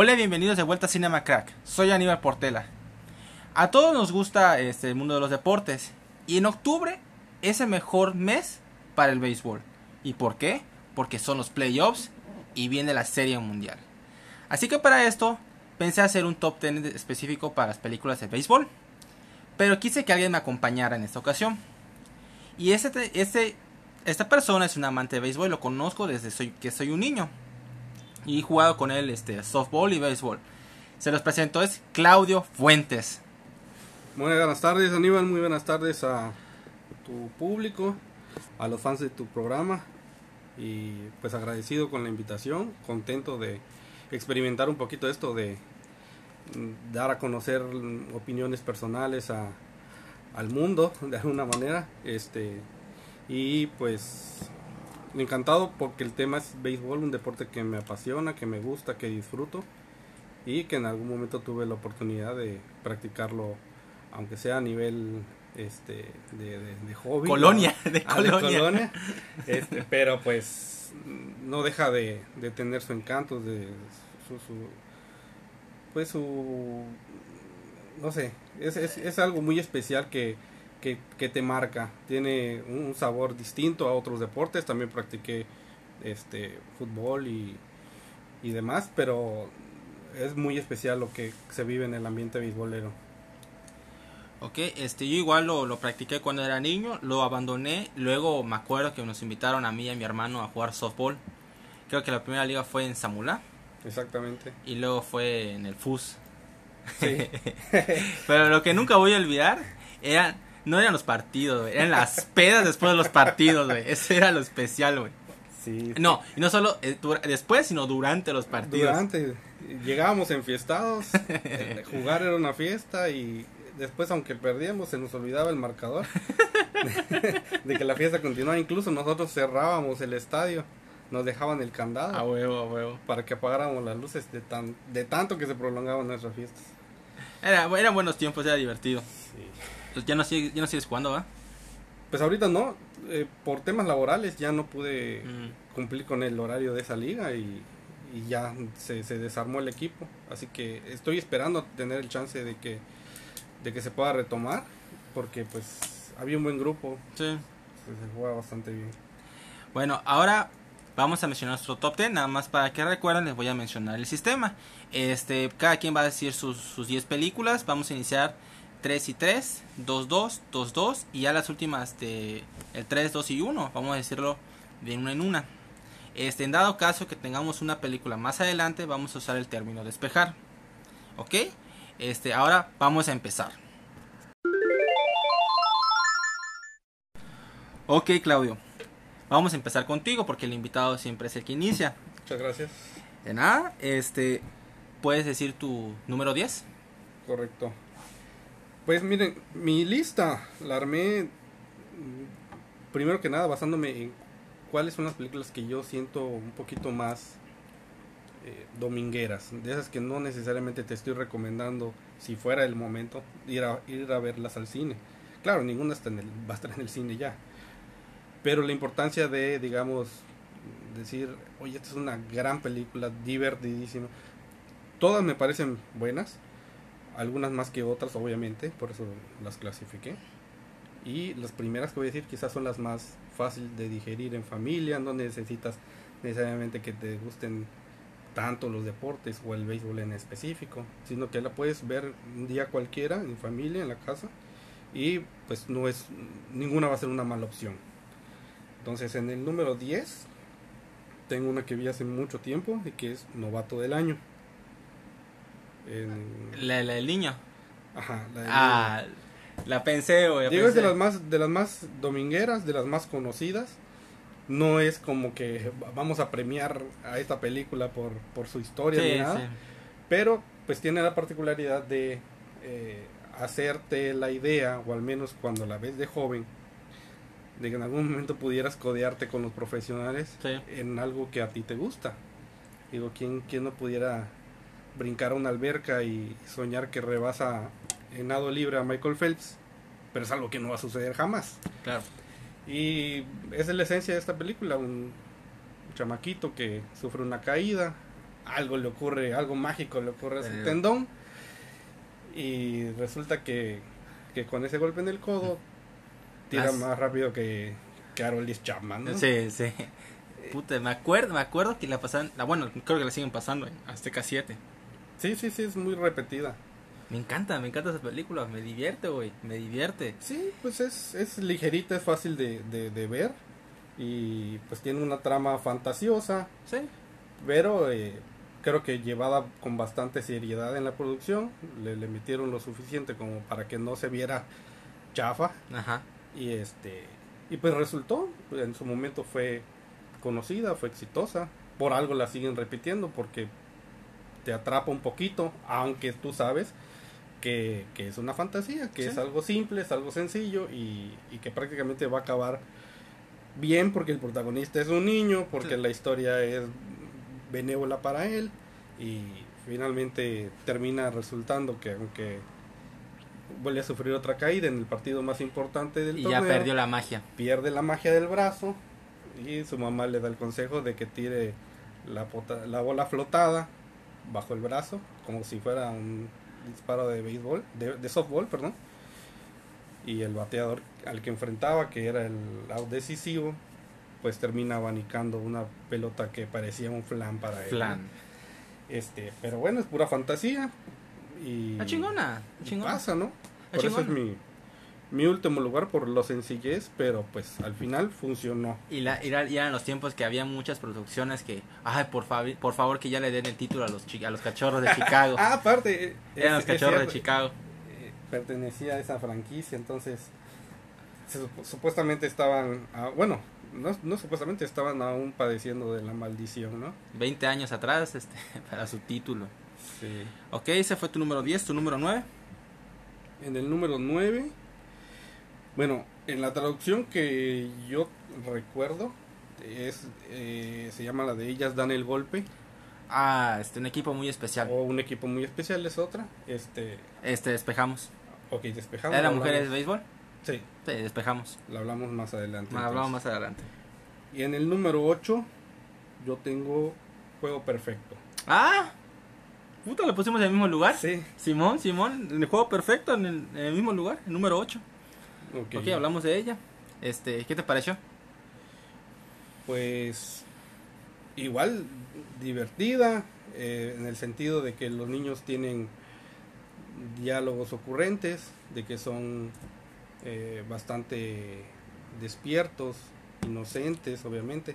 Hola, bienvenidos de vuelta a Cinema Crack. Soy Aníbal Portela. A todos nos gusta este, el mundo de los deportes y en octubre es el mejor mes para el béisbol. ¿Y por qué? Porque son los playoffs y viene la Serie Mundial. Así que para esto pensé hacer un top 10 específico para las películas de béisbol. Pero quise que alguien me acompañara en esta ocasión. Y este, este, esta persona es un amante de béisbol, lo conozco desde que soy un niño. Y jugado con él este, softball y béisbol. Se los presento, es Claudio Fuentes. Muy buenas tardes Aníbal, muy buenas tardes a tu público, a los fans de tu programa. Y pues agradecido con la invitación, contento de experimentar un poquito esto de dar a conocer opiniones personales a, al mundo de alguna manera este y pues encantado porque el tema es béisbol un deporte que me apasiona que me gusta que disfruto y que en algún momento tuve la oportunidad de practicarlo aunque sea a nivel este de, de, hobby colonia de ah, colonia, este, pero pues no deja de, de tener su encanto de su, su pues su no sé es, es, es algo muy especial que, que, que, te marca. Tiene un sabor distinto a otros deportes. También practiqué este fútbol y, y demás, pero es muy especial lo que se vive en el ambiente beisbolero. Ok, este, yo igual lo, lo practiqué cuando era niño, lo abandoné, luego me acuerdo que nos invitaron a mí y a mi hermano a jugar softball. Creo que la primera liga fue en Samulá. Exactamente. Y luego fue en el FUS. Pero lo que nunca voy a olvidar eran, no eran los partidos, eran las pedas después de los partidos, güey. Eso era lo especial, güey. Sí, No, y no solo eh, después, sino durante los partidos. Durante, llegábamos enfiestados, eh, jugar era una fiesta y después, aunque perdíamos, se nos olvidaba el marcador de que la fiesta continuaba. Incluso nosotros cerrábamos el estadio nos dejaban el candado. A huevo, a huevo. Para que apagáramos las luces de, tan, de tanto que se prolongaban nuestras fiestas. Era, eran buenos tiempos, era divertido. Sí. Entonces, ya no, sigues, ya no sigues jugando, ¿va? Pues ahorita no. Eh, por temas laborales ya no pude mm. cumplir con el horario de esa liga y, y ya se, se, desarmó el equipo. Así que estoy esperando tener el chance de que, de que se pueda retomar. Porque pues había un buen grupo. Sí. Se, se juega bastante bien. Bueno, ahora vamos a mencionar nuestro top 10, nada más para que recuerden, les voy a mencionar el sistema. Este, cada quien va a decir sus, sus 10 películas, vamos a iniciar 3 y 3, 2, 2, 2, 2 y ya las últimas de el 3, 2 y 1, vamos a decirlo de una en una. Este, en dado caso que tengamos una película más adelante, vamos a usar el término despejar. ¿Ok? Este, ahora vamos a empezar. Ok, Claudio. Vamos a empezar contigo porque el invitado siempre es el que inicia. Muchas gracias. De nada, este, ¿puedes decir tu número 10? Correcto. Pues miren, mi lista la armé primero que nada basándome en cuáles son las películas que yo siento un poquito más eh, domingueras, de esas que no necesariamente te estoy recomendando si fuera el momento ir a, ir a verlas al cine. Claro, ninguna está en el, va a estar en el cine ya, pero la importancia de, digamos, decir, oye, esta es una gran película, divertidísima. Todas me parecen buenas, algunas más que otras, obviamente, por eso las clasifiqué. Y las primeras que voy a decir quizás son las más fáciles de digerir en familia, no necesitas necesariamente que te gusten tanto los deportes o el béisbol en específico, sino que la puedes ver un día cualquiera en familia, en la casa, y pues no es, ninguna va a ser una mala opción. Entonces en el número 10 tengo una que vi hace mucho tiempo y que es Novato del Año. En... La, la, del niño. Ajá, la del Ah, niño. la pensé, güey. Digo, es de las, más, de las más domingueras, de las más conocidas. No es como que vamos a premiar a esta película por, por su historia Sí, ni nada. sí. Pero pues tiene la particularidad de eh, hacerte la idea, o al menos cuando la ves de joven, de que en algún momento pudieras codearte con los profesionales Sí. en algo que a ti te gusta. Digo, ¿quién, quién no pudiera brincar a una alberca y soñar que rebasa en nado libre a Michael Phelps? Pero es algo que no va a suceder jamás. Claro. Y esa es la esencia de esta película, un chamaquito que sufre una caída, algo le ocurre, algo mágico le ocurre a su Pero- tendón. Y resulta que, que con ese golpe en el codo tira más rápido que, que Aroldis Chapman. ¿no? Sí, sí. Puta, me acuerdo, me acuerdo que la pasaban, la, bueno, creo que la siguen pasando en Azteca 7. Sí, sí, sí, es muy repetida. Me encanta, me encanta esa película, me divierte, güey, me divierte. Sí, pues es, es ligerita, es fácil de, de, de ver. Y pues tiene una trama fantasiosa. Sí. pero eh, creo que llevada con bastante seriedad en la producción, le, le metieron lo suficiente como para que no se viera chafa Ajá. y este y pues resultó, en su momento fue conocida, fue exitosa, por algo la siguen repitiendo porque te atrapa un poquito, aunque tú sabes que, que es una fantasía, que Sí. es algo simple, es algo sencillo y, y que prácticamente va a acabar bien porque el protagonista es un niño, porque Sí. la historia es benévola para él y finalmente termina resultando que aunque vuelve a sufrir otra caída en el partido más importante del Y torneo, ya perdió la magia. pierde la magia del brazo y su mamá le da el consejo de que tire la, pota- la bola flotada bajo el brazo como si fuera un disparo de béisbol, de, de softball, perdón. Y el bateador al que enfrentaba, que era el out decisivo, pues termina abanicando una pelota que parecía un flan para él. Flan. Este, pero bueno, es pura fantasía y La chingona, chingona. pasa, ¿no? La Por eso es mi, mi último lugar por lo sencillez, pero pues al final funcionó. Y, la, y, era- y eran los tiempos que había muchas producciones que, ay, por, favi- por favor que ya le den el título a los, a los cachorros de Chicago. Ah, aparte, eh, eran los es- cachorros de Chicago. eh, pertenecía a esa franquicia, entonces se supuestamente estaban, bueno, no, no supuestamente estaban aún padeciendo de la maldición, ¿no? 20 años atrás este, para su título. Sí. Ok, ese fue tu número 10, tu número 9. En el número 9, bueno, en la traducción que yo recuerdo, es eh, se llama la de ellas dan el golpe Ah, este, un equipo muy especial. o un equipo muy especial es otra este Este, despejamos. ok despejamos ¿Era la mujeres de hablamos- béisbol? sí Sí, despejamos. la hablamos más adelante Más hablamos entonces. más adelante. y en el número 8 yo tengo juego perfecto Ah, puta, lo pusimos en el mismo lugar. sí Simón, Simón, en el juego perfecto, en el, en el mismo lugar, el número 8. Ok, Ok, hablamos de ella. Este, ¿qué te pareció? pues igual divertida eh, en el sentido de que los niños tienen diálogos ocurrentes de que son eh, bastante despiertos inocentes obviamente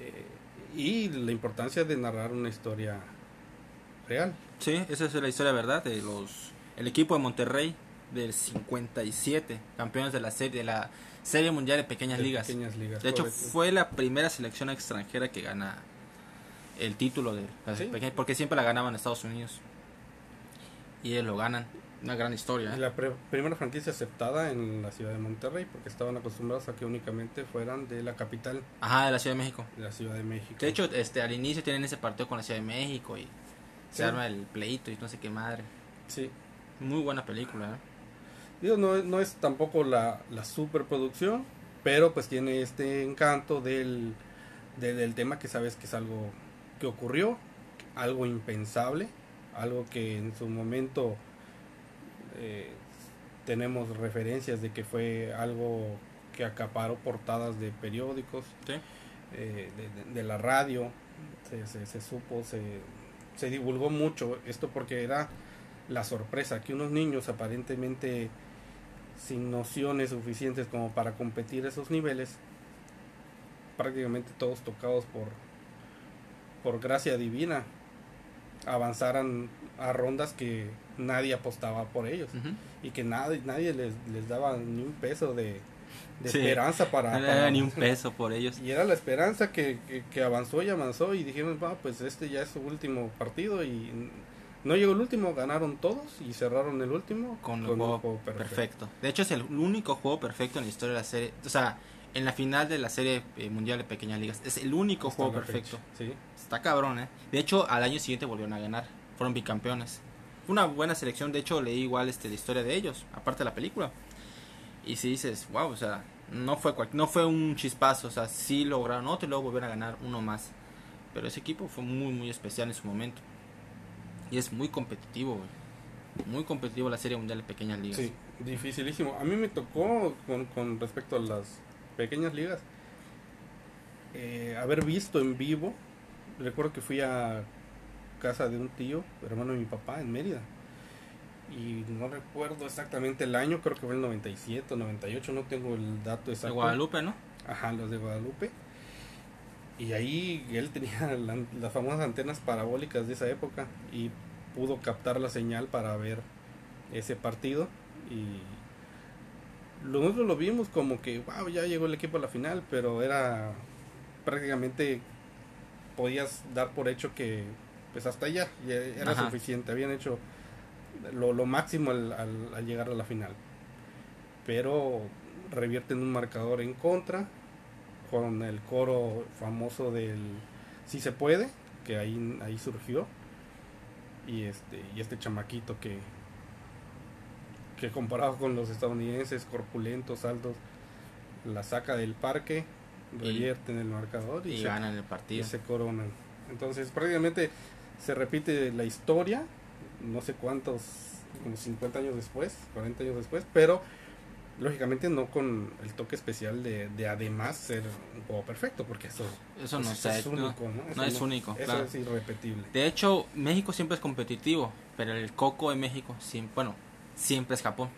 eh, y la importancia de narrar una historia real Sí, esa es la historia verdad de los el equipo de Monterrey del 57, campeones de la serie de la Serie Mundial de Pequeñas de Ligas. pequeñas ligas De hecho, correcto. fue la primera selección extranjera que gana el título de Sí. pequeñas, porque siempre la ganaban Estados Unidos. Y ellos lo ganan. Una gran historia. ¿eh? la pre- primera franquicia aceptada en la ciudad de Monterrey porque estaban acostumbrados a que únicamente fueran de la capital Ajá, de la Ciudad de México. de la Ciudad de México De hecho, este al inicio tienen ese partido con la Ciudad de México y Sí. se arma el pleito y no sé qué madre. sí Muy buena película, ¿eh? Digo, no, no es tampoco la, la superproducción, pero pues tiene este encanto del, de- del tema que sabes que es algo que ocurrió, algo impensable, algo que en su momento eh, tenemos referencias de que fue algo que acaparó portadas de periódicos, Sí. eh, de, de- de la radio, se, se- se supo, se, se divulgó mucho esto porque era la sorpresa que unos niños aparentemente sin nociones suficientes como para competir esos niveles, prácticamente todos tocados por, por gracia divina, avanzaran a rondas que nadie apostaba por ellos y que nadie, nadie les, les daba ni un peso de, de Sí. esperanza para, No daban ni un peso por ellos. y era la esperanza que, que, que avanzó y avanzó y dijeron, "Va, pues este ya es su último partido y no llegó el último, ganaron todos y cerraron el último con el un juego, perfecto. De hecho, es el único juego perfecto en la historia de la serie. O sea, en la final de la serie eh, mundial de pequeñas ligas. Es el único juego perfecto. Sí, Está cabrón, ¿eh? De hecho, al año siguiente volvieron a ganar. Fueron bicampeones. Fue una buena selección. De hecho, leí igual este, la historia de ellos, aparte de la película. Y si dices, wow, o sea, no fue, cual- no fue un chispazo. O sea, sí lograron otro y luego volvieron a ganar uno más. Pero ese equipo fue muy, muy especial en su momento. Y es muy competitivo, güey. Muy competitivo la Serie Mundial de Pequeñas Ligas. Sí, dificilísimo. A mí me tocó con, con respecto a las pequeñas ligas eh, haber visto en vivo. Recuerdo que fui a casa de un tío, hermano de mi papá, en Mérida. Y no recuerdo exactamente el año, creo que fue el 97 o 98, no tengo el dato exacto. De Guadalupe, ¿no? Ajá, los de Guadalupe. Y ahí él tenía la- las famosas antenas parabólicas de esa época y pudo captar la señal para ver ese partido. Y nosotros lo vimos como que, wow, ya llegó el equipo a la final, pero era prácticamente podías dar por hecho que pues hasta allá ya era Ajá. suficiente, habían hecho lo, lo máximo al, al- al llegar a la final. Pero revierten un marcador en contra con el coro famoso del Si se puede, que ahí, ahí surgió. Y este, y este chamaquito que, que comparado con los estadounidenses corpulentos, altos, la saca del parque, Y- revierten el marcador y, Y se, ganan el y partido. se coronan. Entonces prácticamente se repite la historia, no sé cuántos, como 50 años después, 40 años después, pero lógicamente no con el toque especial de, de además ser un juego perfecto, porque eso, Eso no eso es único, ¿no? Eso no es único, Eso claro. es irrepetible. De hecho, México siempre es competitivo, pero el coco de México, siempre, bueno, siempre es Japón.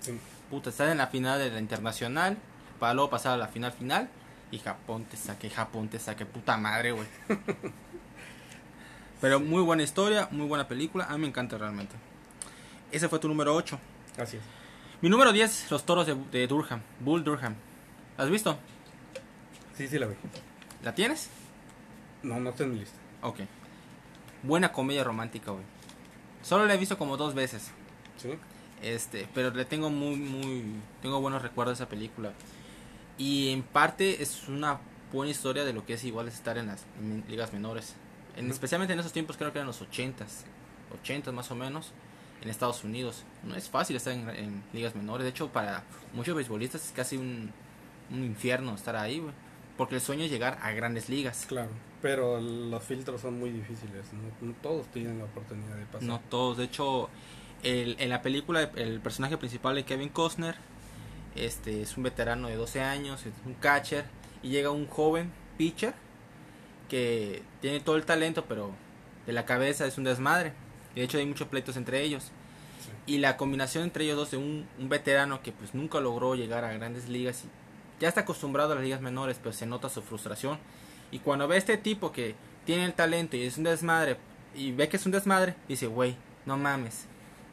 Sí. Puta, estás en la final de la internacional, para luego pasar a la final final, y Japón te saque, Japón te saque, puta madre, güey. pero muy buena historia, muy buena película, a mí me encanta realmente. Ese fue tu número 8. Así es. Mi número 10, Los Toros de, de Durham, Bull Durham. ¿La has visto? Sí, sí la vi. ¿La tienes? No, no está en mi lista. Ok. Buena comedia romántica, güey. Solo la he visto como dos veces. ¿Sí? Este, pero le tengo muy, muy, tengo buenos recuerdos de esa película. Y en parte es una buena historia de lo que es igual estar en las en ligas menores. En. Especialmente en esos tiempos, creo que eran los 80s, 80 más o menos, en Estados Unidos. No es fácil estar en, en ligas menores. De hecho, para muchos beisbolistas es casi un, un infierno estar ahí, güey. Porque el sueño es llegar a grandes ligas. Claro. Pero los filtros son muy difíciles. No, no todos tienen la oportunidad de pasar. No todos, de hecho, el, en la película el personaje principal de Kevin Costner este es un veterano de 12 años, es un catcher y llega un joven pitcher que tiene todo el talento, pero de la cabeza es un desmadre. De hecho hay muchos pleitos entre ellos. Sí. Y la combinación entre ellos dos de un, un veterano que pues nunca logró llegar a grandes ligas y ya está acostumbrado a las ligas menores, pero se nota su frustración. Y cuando ve a este tipo que tiene el talento y es un desmadre, y ve que es un desmadre, dice, güey, no mames.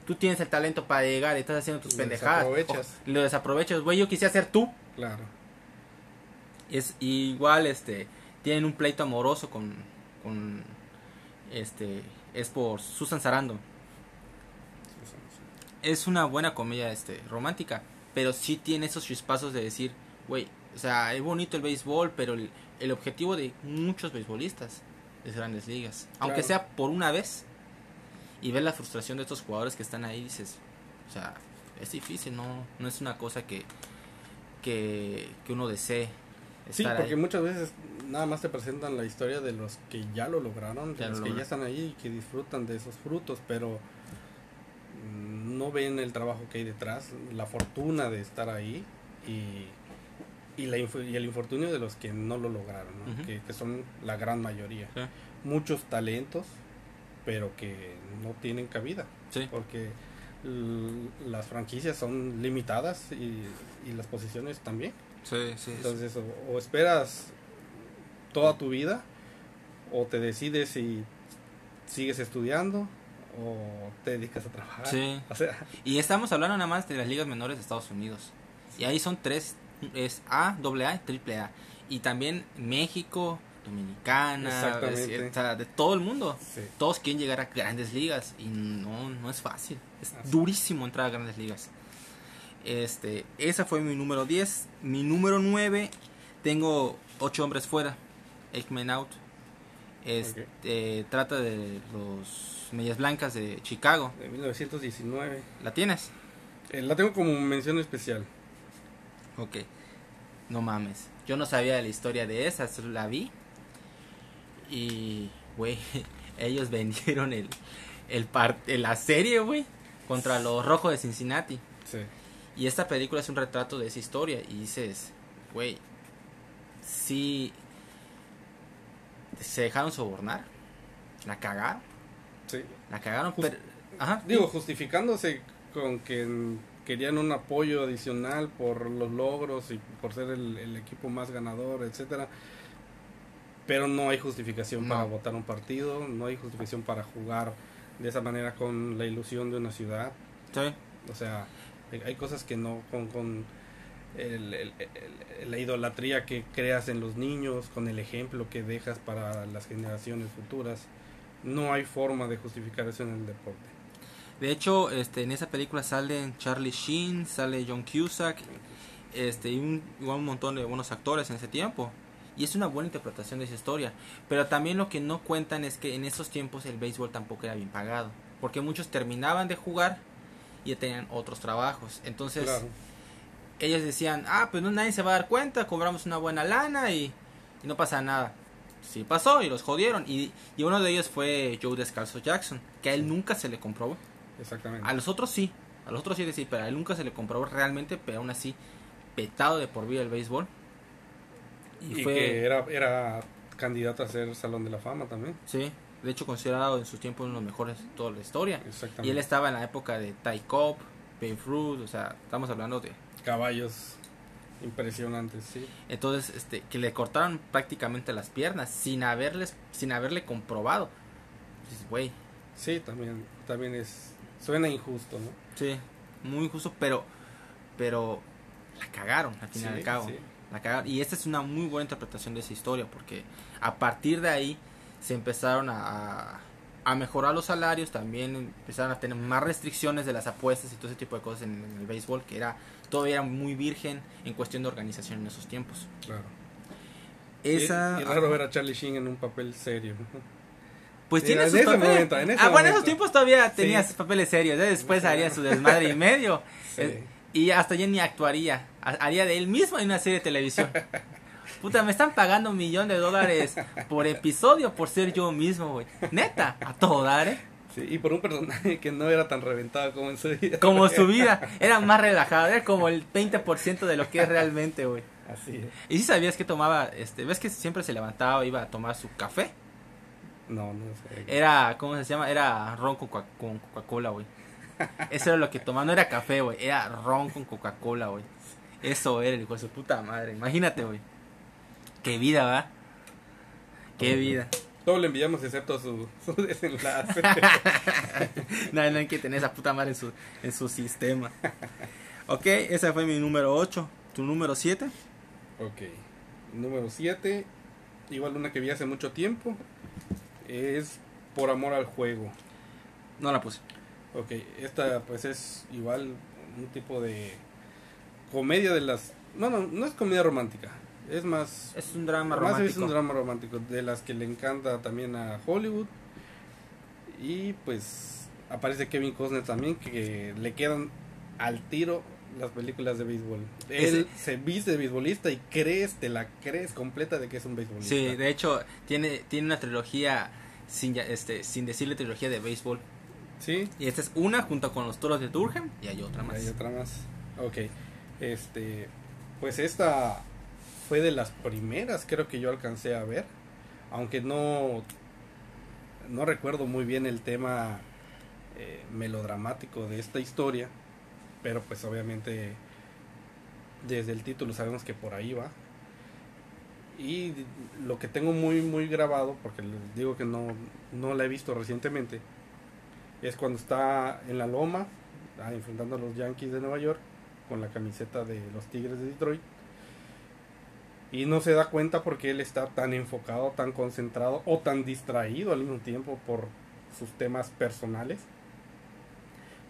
Tú tienes el talento para llegar y estás haciendo tus Lo pendejadas. desaprovechas. O- lo desaprovechas, güey, yo quisiera ser tú. Claro. Es igual, este, tienen un pleito amoroso con, con, este, es por Susan Sarandon. es una buena comedia este romántica, pero sí tiene esos chispazos de decir, güey, o sea, es bonito el béisbol, pero el, el objetivo de muchos beisbolistas es grandes ligas, aunque sea por una vez. Y ver la frustración de estos jugadores que están ahí, dices, o sea, es difícil, no no es una cosa que que, que uno desee Sí, porque ahí. muchas veces nada más te presentan la historia de los que ya lo lograron, de los lo que ya están ahí y que disfrutan de esos frutos, pero no ven el trabajo que hay detrás, la fortuna de estar ahí y, y, la, inf- y el infortunio de los que no lo lograron, que, que son la gran mayoría. Sí. Muchos talentos, pero que no tienen cabida, Sí. porque las franquicias son limitadas y, y las posiciones también. Sí, sí, Entonces, o, o esperas toda tu vida, o te decides si sigues estudiando, o te dedicas a trabajar. Sí. O sea, Y estamos hablando nada más de las ligas menores de Estados Unidos. Y ahí son tres, es A, AA y triple A. Y también México, Dominicana, de todo el mundo. sí. Todos quieren llegar a grandes ligas y no, no es fácil. Es Así. durísimo entrar a grandes ligas. Este, esa fue mi número 10. Mi número 9, tengo ocho hombres fuera. Eight Men Out. Este, Trata de los Medias Blancas de Chicago. de 1919. ¿La tienes? Eh, la tengo como mención especial. Ok. No mames. Yo no sabía de la historia de esa, la vi. Y, güey, ellos vendieron el, el par- la serie, güey, contra los Rojos de Cincinnati. Sí. Y esta película es un retrato de esa historia. Y dices, güey, sí. Se dejaron sobornar. La cagaron. sí. La cagaron. Just- pero, ajá. Digo, justificándose con que querían un apoyo adicional por los logros y por ser el, el equipo más ganador, etcétera. Pero no hay justificación No. para votar un partido, no hay justificación para jugar de esa manera con la ilusión de una ciudad. Sí. O sea, hay- hay cosas que no, con, con el- el- el- la idolatría que creas en los niños, con el ejemplo que dejas para las generaciones futuras, no hay forma de justificar eso en el deporte. De hecho, este, en esa película salen Charlie Sheen, sale John Cusack, este, y un, igual un montón de buenos actores en ese tiempo. Y es una buena interpretación de esa historia. Pero también lo que no cuentan es que en esos tiempos el béisbol tampoco era bien pagado. Porque muchos terminaban de jugar y ya tenían otros trabajos. Entonces, Claro. Ellos decían, ah, pues no, nadie se va a dar cuenta, cobramos una buena lana y, y no pasa nada. Sí pasó y los jodieron. Y, y uno de ellos fue Joe Descalzo Jackson, que a él nunca se le comprobó. Exactamente. A los otros sí, a los otros sí decir, pero a él nunca se le comprobó realmente, pero aún así, petado de por vida el béisbol. Y, y fue, que era, era candidato a ser Salón de la Fama también. sí, de hecho considerado en su tiempo uno de los mejores de toda la historia. Exactamente. Y él estaba en la época de Ty Cobb, Babe Ruth, o sea, estamos hablando de... Caballos impresionantes, sí. Entonces, este, que le cortaron prácticamente las piernas sin haberles, sin haberle comprobado. Dices, güey, Sí, también, también es, suena injusto, ¿no? sí, muy injusto, pero, pero la cagaron al fin y Sí, al cabo. sí. La cagaron. Y esta es una muy buena interpretación de esa historia, porque a partir de ahí se empezaron a, a mejorar los salarios, también empezaron a tener más restricciones de las apuestas y todo ese tipo de cosas en, en el béisbol, que era todavía era muy virgen en cuestión de organización en esos tiempos. Claro. Esa, Y, y raro ver a Charlie Sheen en un papel serio. pues Sí, tiene en sus papeles. momento, en ah, bueno, en esos tiempos todavía tenía Sí. sus papeles serios, ¿eh? después Sí. haría su desmadre y medio. Eh, Y hasta ya ni actuaría. Ha- Haría de él mismo en una serie de televisión. Puta, me están pagando un millón de dólares por episodio por ser yo mismo, güey. Neta, a todo dar, ¿eh? Sí, y por un personaje que no era tan reventado como en su vida. Como su vida. Era más relajado, era como el 20% de lo que es realmente, güey. Así es. ¿Y si sabías que tomaba, este, ves que siempre se levantaba, iba a tomar su café? No, no sé. Era, ¿cómo se llama? Era ron con Coca- con Coca-Cola, güey. Eso era lo que tomaba, no era café, güey, era ron con Coca-Cola, güey. Eso era el hijo de su puta madre, imagínate, güey. Qué vida, ¿va? Qué vida. Todo le enviamos excepto su, su desenlace. No, no hay que tener esa puta madre en su, en su sistema. Ok, ese fue mi número 8. ¿Tu número 7? ok. Número 7. Igual una que vi hace mucho tiempo. Es Por Amor al Juego. No la puse. Ok, esta pues es igual un tipo de comedia de las... No, no, no es comedia romántica. Es más... Es un drama más romántico. es un drama romántico. De las que le encanta también a Hollywood. Y pues aparece Kevin Costner también que le quedan al tiro las películas de béisbol. Él se viste de beisbolista y crees, te la crees completa de que es un beisbolista. Sí, de hecho, tiene, tiene una trilogía sin, ya- este, sin decirle trilogía de béisbol. Sí, Y esta es una junto con los toros de Durham y hay otra más. Hay otra más. Ok. Este. Pues esta fue de las primeras, creo que yo alcancé a ver. Aunque no. No recuerdo muy bien el tema eh, melodramático de esta historia. Pero pues obviamente. Desde el título sabemos que por ahí va. Y lo que tengo muy, muy grabado, porque les digo que no, no la he visto recientemente, es cuando está en la loma, ah, enfrentando a los Yankees de Nueva York, con la camiseta de los Tigres de Detroit. Y no se da cuenta porque él está tan enfocado, tan concentrado o tan distraído al mismo tiempo por sus temas personales.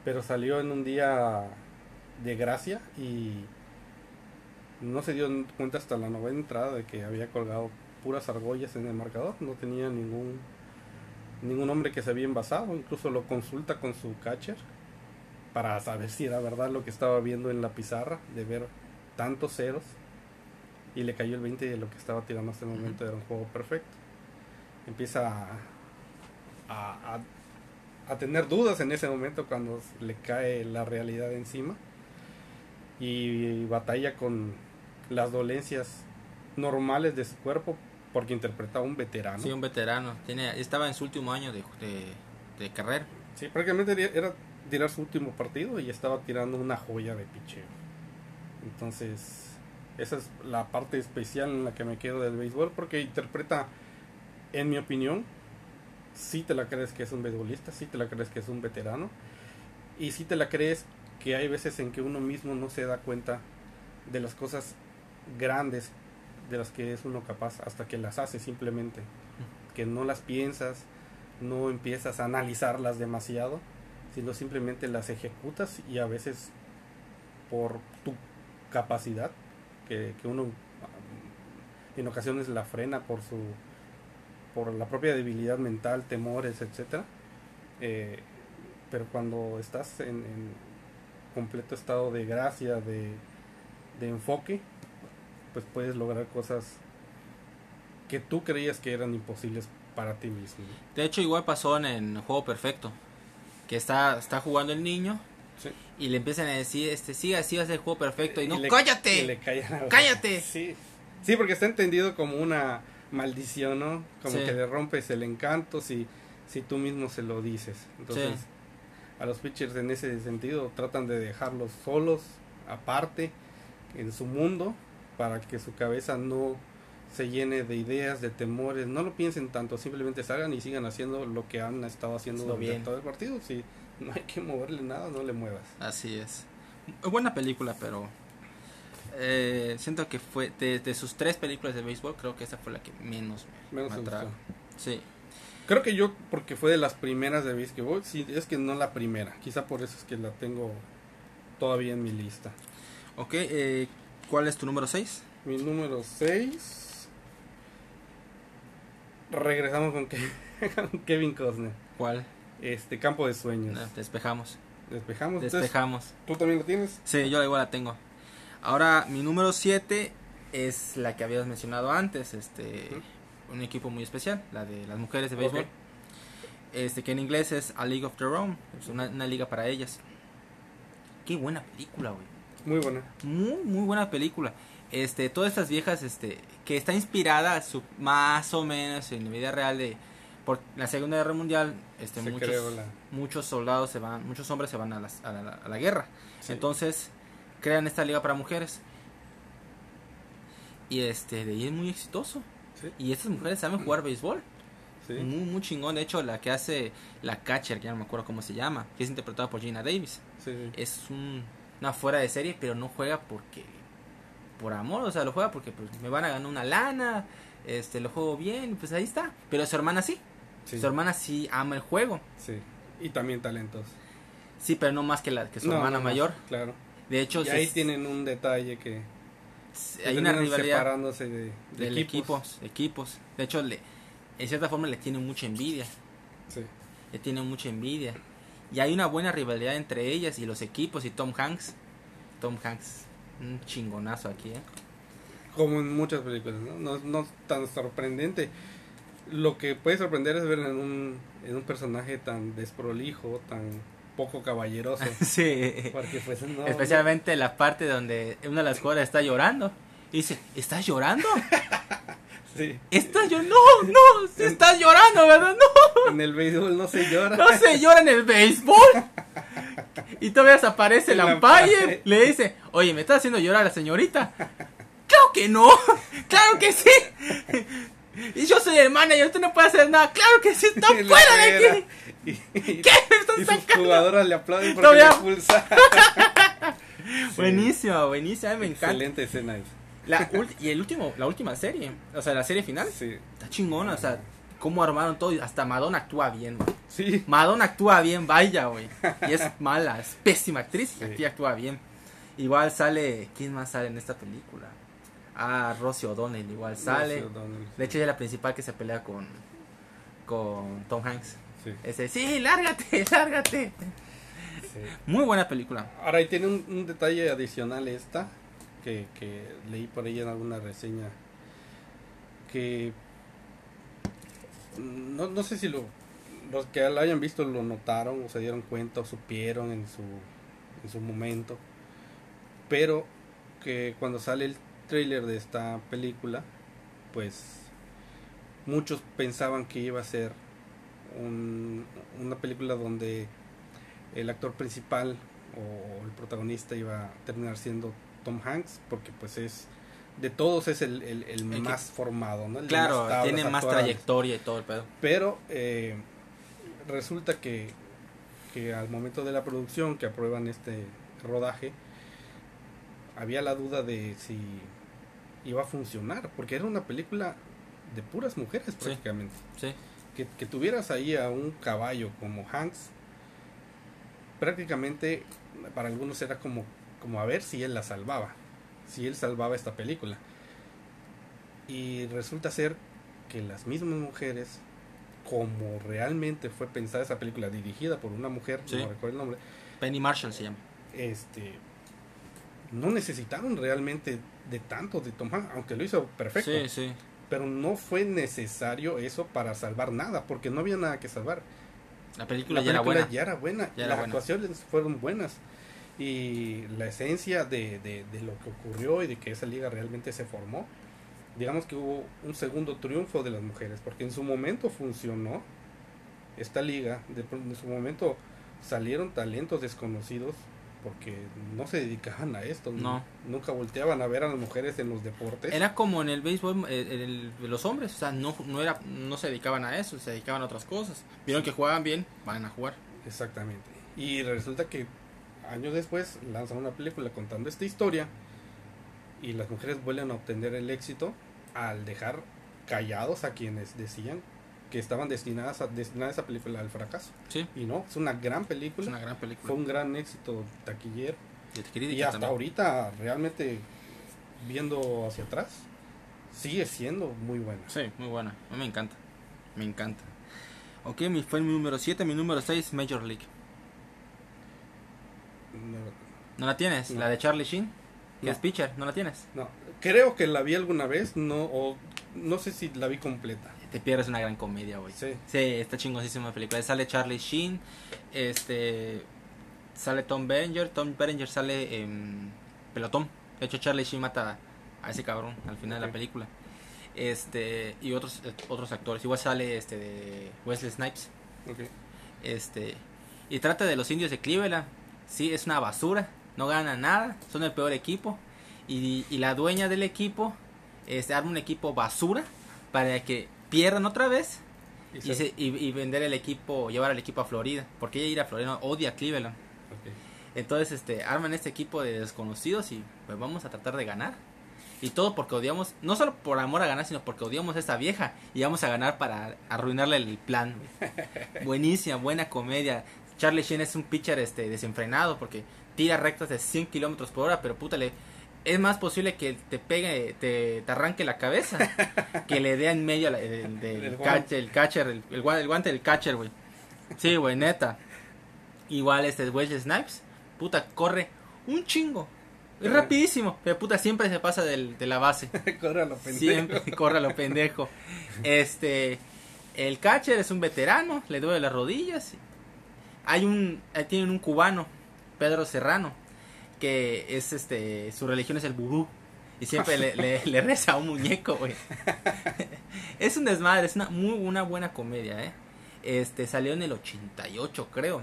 Pero salió en un día de gracia y no se dio cuenta hasta la novena entrada de que había colgado puras argollas en el marcador. No tenía ningún ningún hombre que se había envasado. Incluso lo consulta con su catcher para saber si era verdad lo que estaba viendo en la pizarra, de ver tantos ceros. Y le cayó el 20 de lo que estaba tirando hasta el momento era un juego perfecto. empieza a, a, a tener dudas en ese momento cuando le cae la realidad encima y batalla con las dolencias normales de su cuerpo porque interpretaba un veterano. Sí, un veterano. Tiene, estaba en su último año de, de, de carrera. Sí, prácticamente era tirar su último partido y estaba tirando una joya de picheo. Entonces, esa es la parte especial en la que me quedo del béisbol porque interpreta, en mi opinión, si te la crees que es un beisbolista, si te la crees que es un veterano y si te la crees que hay veces en que uno mismo no se da cuenta de las cosas grandes de las que es uno capaz hasta que las hace simplemente. Que no las piensas, no empiezas a analizarlas demasiado, sino simplemente las ejecutas y a veces por tu capacidad, que, que uno en ocasiones la frena por su por la propia debilidad mental, temores, etcétera. Eh, pero cuando estás en, en, completo estado de gracia, de, de enfoque, pues puedes lograr cosas que tú creías que eran imposibles para ti mismo. De hecho, igual pasó en el juego perfecto, que está, está jugando el niño Sí. y le empiezan a decir, este, sí, así va a ser el juego perfecto, y no, le- cállate, y le cállate. Sí. sí, porque está entendido como una maldición, ¿no? Como Sí. que le rompes el encanto si, si tú mismo se lo dices. Entonces, Sí. a los pitchers en ese sentido tratan de dejarlos solos, aparte, en su mundo, para que su cabeza no se llene de ideas, de temores, no lo piensen tanto, simplemente salgan y sigan haciendo lo que han estado haciendo durante todo el partido. Si no hay que moverle nada, no le muevas. Así es. Buena película, pero eh, siento que fue de, de sus tres películas de béisbol, creo que esa fue la que menos me, Menos me gustó. Sí. Creo que yo, porque fue de las primeras de Basketball, sí, es que no la primera. Quizá por eso es que la tengo todavía en mi lista. Ok, eh, ¿cuál es tu número 6? Mi número 6. Regresamos con, Ke- con Kevin Costner. ¿Cuál? Este, Campo de Sueños. No, despejamos. Despejamos. Entonces, Despejamos. ¿Tú también lo tienes? Sí, yo igual la tengo. Ahora, mi número 7 es la que habías mencionado antes, este un equipo muy especial, la de las mujeres de béisbol. Este que en inglés es A League of Their Own, es una, una liga para ellas. Qué buena película, güey. Muy buena. Muy muy buena película. Este, todas estas viejas este que está inspirada su, más o menos en la vida real de por la Segunda Guerra Mundial, este Se muchos la- muchos soldados se van, muchos hombres se van a, las- a la, a la guerra. Sí. Entonces, crean esta liga para mujeres. Y este, de ahí es muy exitoso. Sí. Y estas mujeres saben jugar béisbol. Sí. Muy, muy chingón. De hecho, la que hace la catcher, que ya no me acuerdo cómo se llama, que es interpretada por Gina Davis, es un- una fuera de serie, pero no juega porque por amor, o sea, lo juega porque pues, me van a ganar una lana, este, lo juego bien, pues ahí está. Pero su hermana sí, Sí. su hermana sí ama el juego. Sí. Y también talentos. Sí, pero no más que la que su No, hermana no, mayor. Claro. De hecho, Y ahí tienen un detalle que, hay una rivalidad separándose de, de del equipos, equipos. De hecho, le, en cierta forma le tiene mucha envidia. Sí. Le tiene mucha envidia. Y hay una buena rivalidad entre ellas y los equipos y Tom Hanks. Tom Hanks, un chingonazo aquí, ¿eh? Como en muchas películas, ¿no? No, no tan sorprendente. Lo que puede sorprender es ver en un, en un personaje tan desprolijo, tan poco caballeroso. sí. Porque pues no... Especialmente la parte donde una de las jugadoras está llorando. Y dice, ¿estás llorando? Sí. ¿Estás llorando? No, no, estás llorando, ¿verdad? No. En el béisbol no se llora. No se llora en el béisbol. Y todavía aparece el umpire. Le dice, oye, ¿me está haciendo llorar la señorita? Claro que no. Claro que sí. Y yo soy el manager, usted no puede hacer nada. Claro que sí, está Y fuera de aquí. Y, y- ¿Qué me están y sus jugadoras le aplauden porque Todavía- le expulsa. Buenísima, buenísima, a mí me encanta. Excelente escena esa. La y el último, la última serie, o sea, la serie final, Sí. está chingona, o sea, cómo armaron todo y hasta Madonna actúa bien, güey. Sí. Madonna actúa bien, vaya, güey. Y es mala, es pésima actriz y Sí. aquí actúa bien. Igual sale, ¿quién más sale en esta película? Ah, Rosie O'Donnell igual sale. O'Donnell. De hecho, ella es la principal que se pelea con, con Tom Hanks. Sí, Ese, sí, lárgate, lárgate. sí. Muy buena película. Ahora, y tiene un, un detalle adicional esta, que, que leí por ahí en alguna reseña, que no, no sé si lo, los que la hayan visto lo notaron o se dieron cuenta o supieron en su, en su momento, pero que cuando sale el trailer de esta película, pues muchos pensaban que iba a ser un- una película donde el actor principal o el protagonista iba a terminar siendo Tom Hanks, porque pues es de todos es el, el- más formado, Claro, más tablas tiene más actuales. trayectoria y todo el pedo. Pero eh, resulta que, que al momento de la producción, que aprueban este rodaje, había la duda de si iba a funcionar, porque era una película de puras mujeres prácticamente. Sí. Que, que tuvieras ahí a un caballo como Hanks, prácticamente para algunos era como, como a ver si él la salvaba, si él salvaba esta película. Y resulta ser que las mismas mujeres, como realmente fue pensada esa película, dirigida por una mujer, Sí. no recuerdo el nombre, Penny Marshall se llama. este no necesitaron realmente de tanto de Tom Hanks, aunque lo hizo perfecto, Sí, sí. pero no fue necesario eso para salvar nada, porque no había nada que salvar. La película La ya era buena. ya era buena, Ya era las buena. actuaciones fueron buenas y la esencia de, de, de lo que ocurrió y de que esa liga realmente se formó, digamos que hubo un segundo triunfo de las mujeres, porque en su momento funcionó esta liga, de, en su momento salieron talentos desconocidos porque no se dedicaban a esto, No. nunca volteaban a ver a las mujeres en los deportes. Era como en el béisbol eh, el- de los hombres, o sea, no, no, era, no se dedicaban a eso, se dedicaban a otras cosas. Vieron que jugaban bien, van a jugar. Exactamente. Y resulta que años después lanzan una película contando esta historia y las mujeres vuelven a obtener el éxito al dejar callados a quienes decían que estaban destinadas a, destinadas esa película al fracaso. Sí, Y no, es una gran es película, una gran película. fue un gran éxito taquillero Y hasta también. ahorita realmente viendo hacia atrás sigue siendo muy buena. Sí, muy buena. A mí me encanta. Me encanta. Ok, mi, fue mi número 7, mi número 6, Major League. No, ¿No la tienes? No. La de Charlie Sheen, que No. es pitcher, ¿no la tienes? no, creo que la vi alguna vez, no o no sé si la vi completa. Te pierdes una gran comedia, güey. Sí. Sí, está chingosísima la película. Sale Charlie Sheen, este sale Tom Berenger, Tom Berenger sale en pelotón. De hecho Charlie Sheen mata a ese cabrón al final de la película. Este y otros eh, otros actores. Igual sale este de Wesley Snipes. Este y trata de los indios de Cleveland. Sí, es una basura, no ganan nada, son el peor equipo y, y la dueña del equipo este arma un equipo basura para que pierdan otra vez Y y, se- y- y vender el equipo, llevar al equipo a Florida, porque ella ir a Florida odia a Cleveland. Entonces, este, arman este equipo de desconocidos y pues vamos a tratar de ganar. Y todo porque odiamos, no solo por amor a ganar, sino porque odiamos a esta vieja y vamos a ganar para arruinarle el plan. Buenísima, buena comedia. Charlie Sheen es un pitcher este, desenfrenado porque tira rectas de 100 kilómetros por hora, pero puta, le- es más posible que te pegue, te, te arranque la cabeza que le dé en medio la- del, del El catcher, guante. el catcher, el, el el guante del catcher, güey. Sí, güey, neta. Igual este Wesley Snipes, puta, corre un chingo. Es rapidísimo, pero puta, siempre se pasa del- de la base. Corre a lo pendejo. Siempre corre a lo pendejo. Este, el catcher es un veterano, le duele las rodillas. Hay un, ahí tienen un cubano, Pedro Serrano, que es este, su religión es el vudú. Y siempre le, reza a un muñeco, güey. Es un desmadre, es una muy una buena comedia, eh. Este, salió en el 88, creo.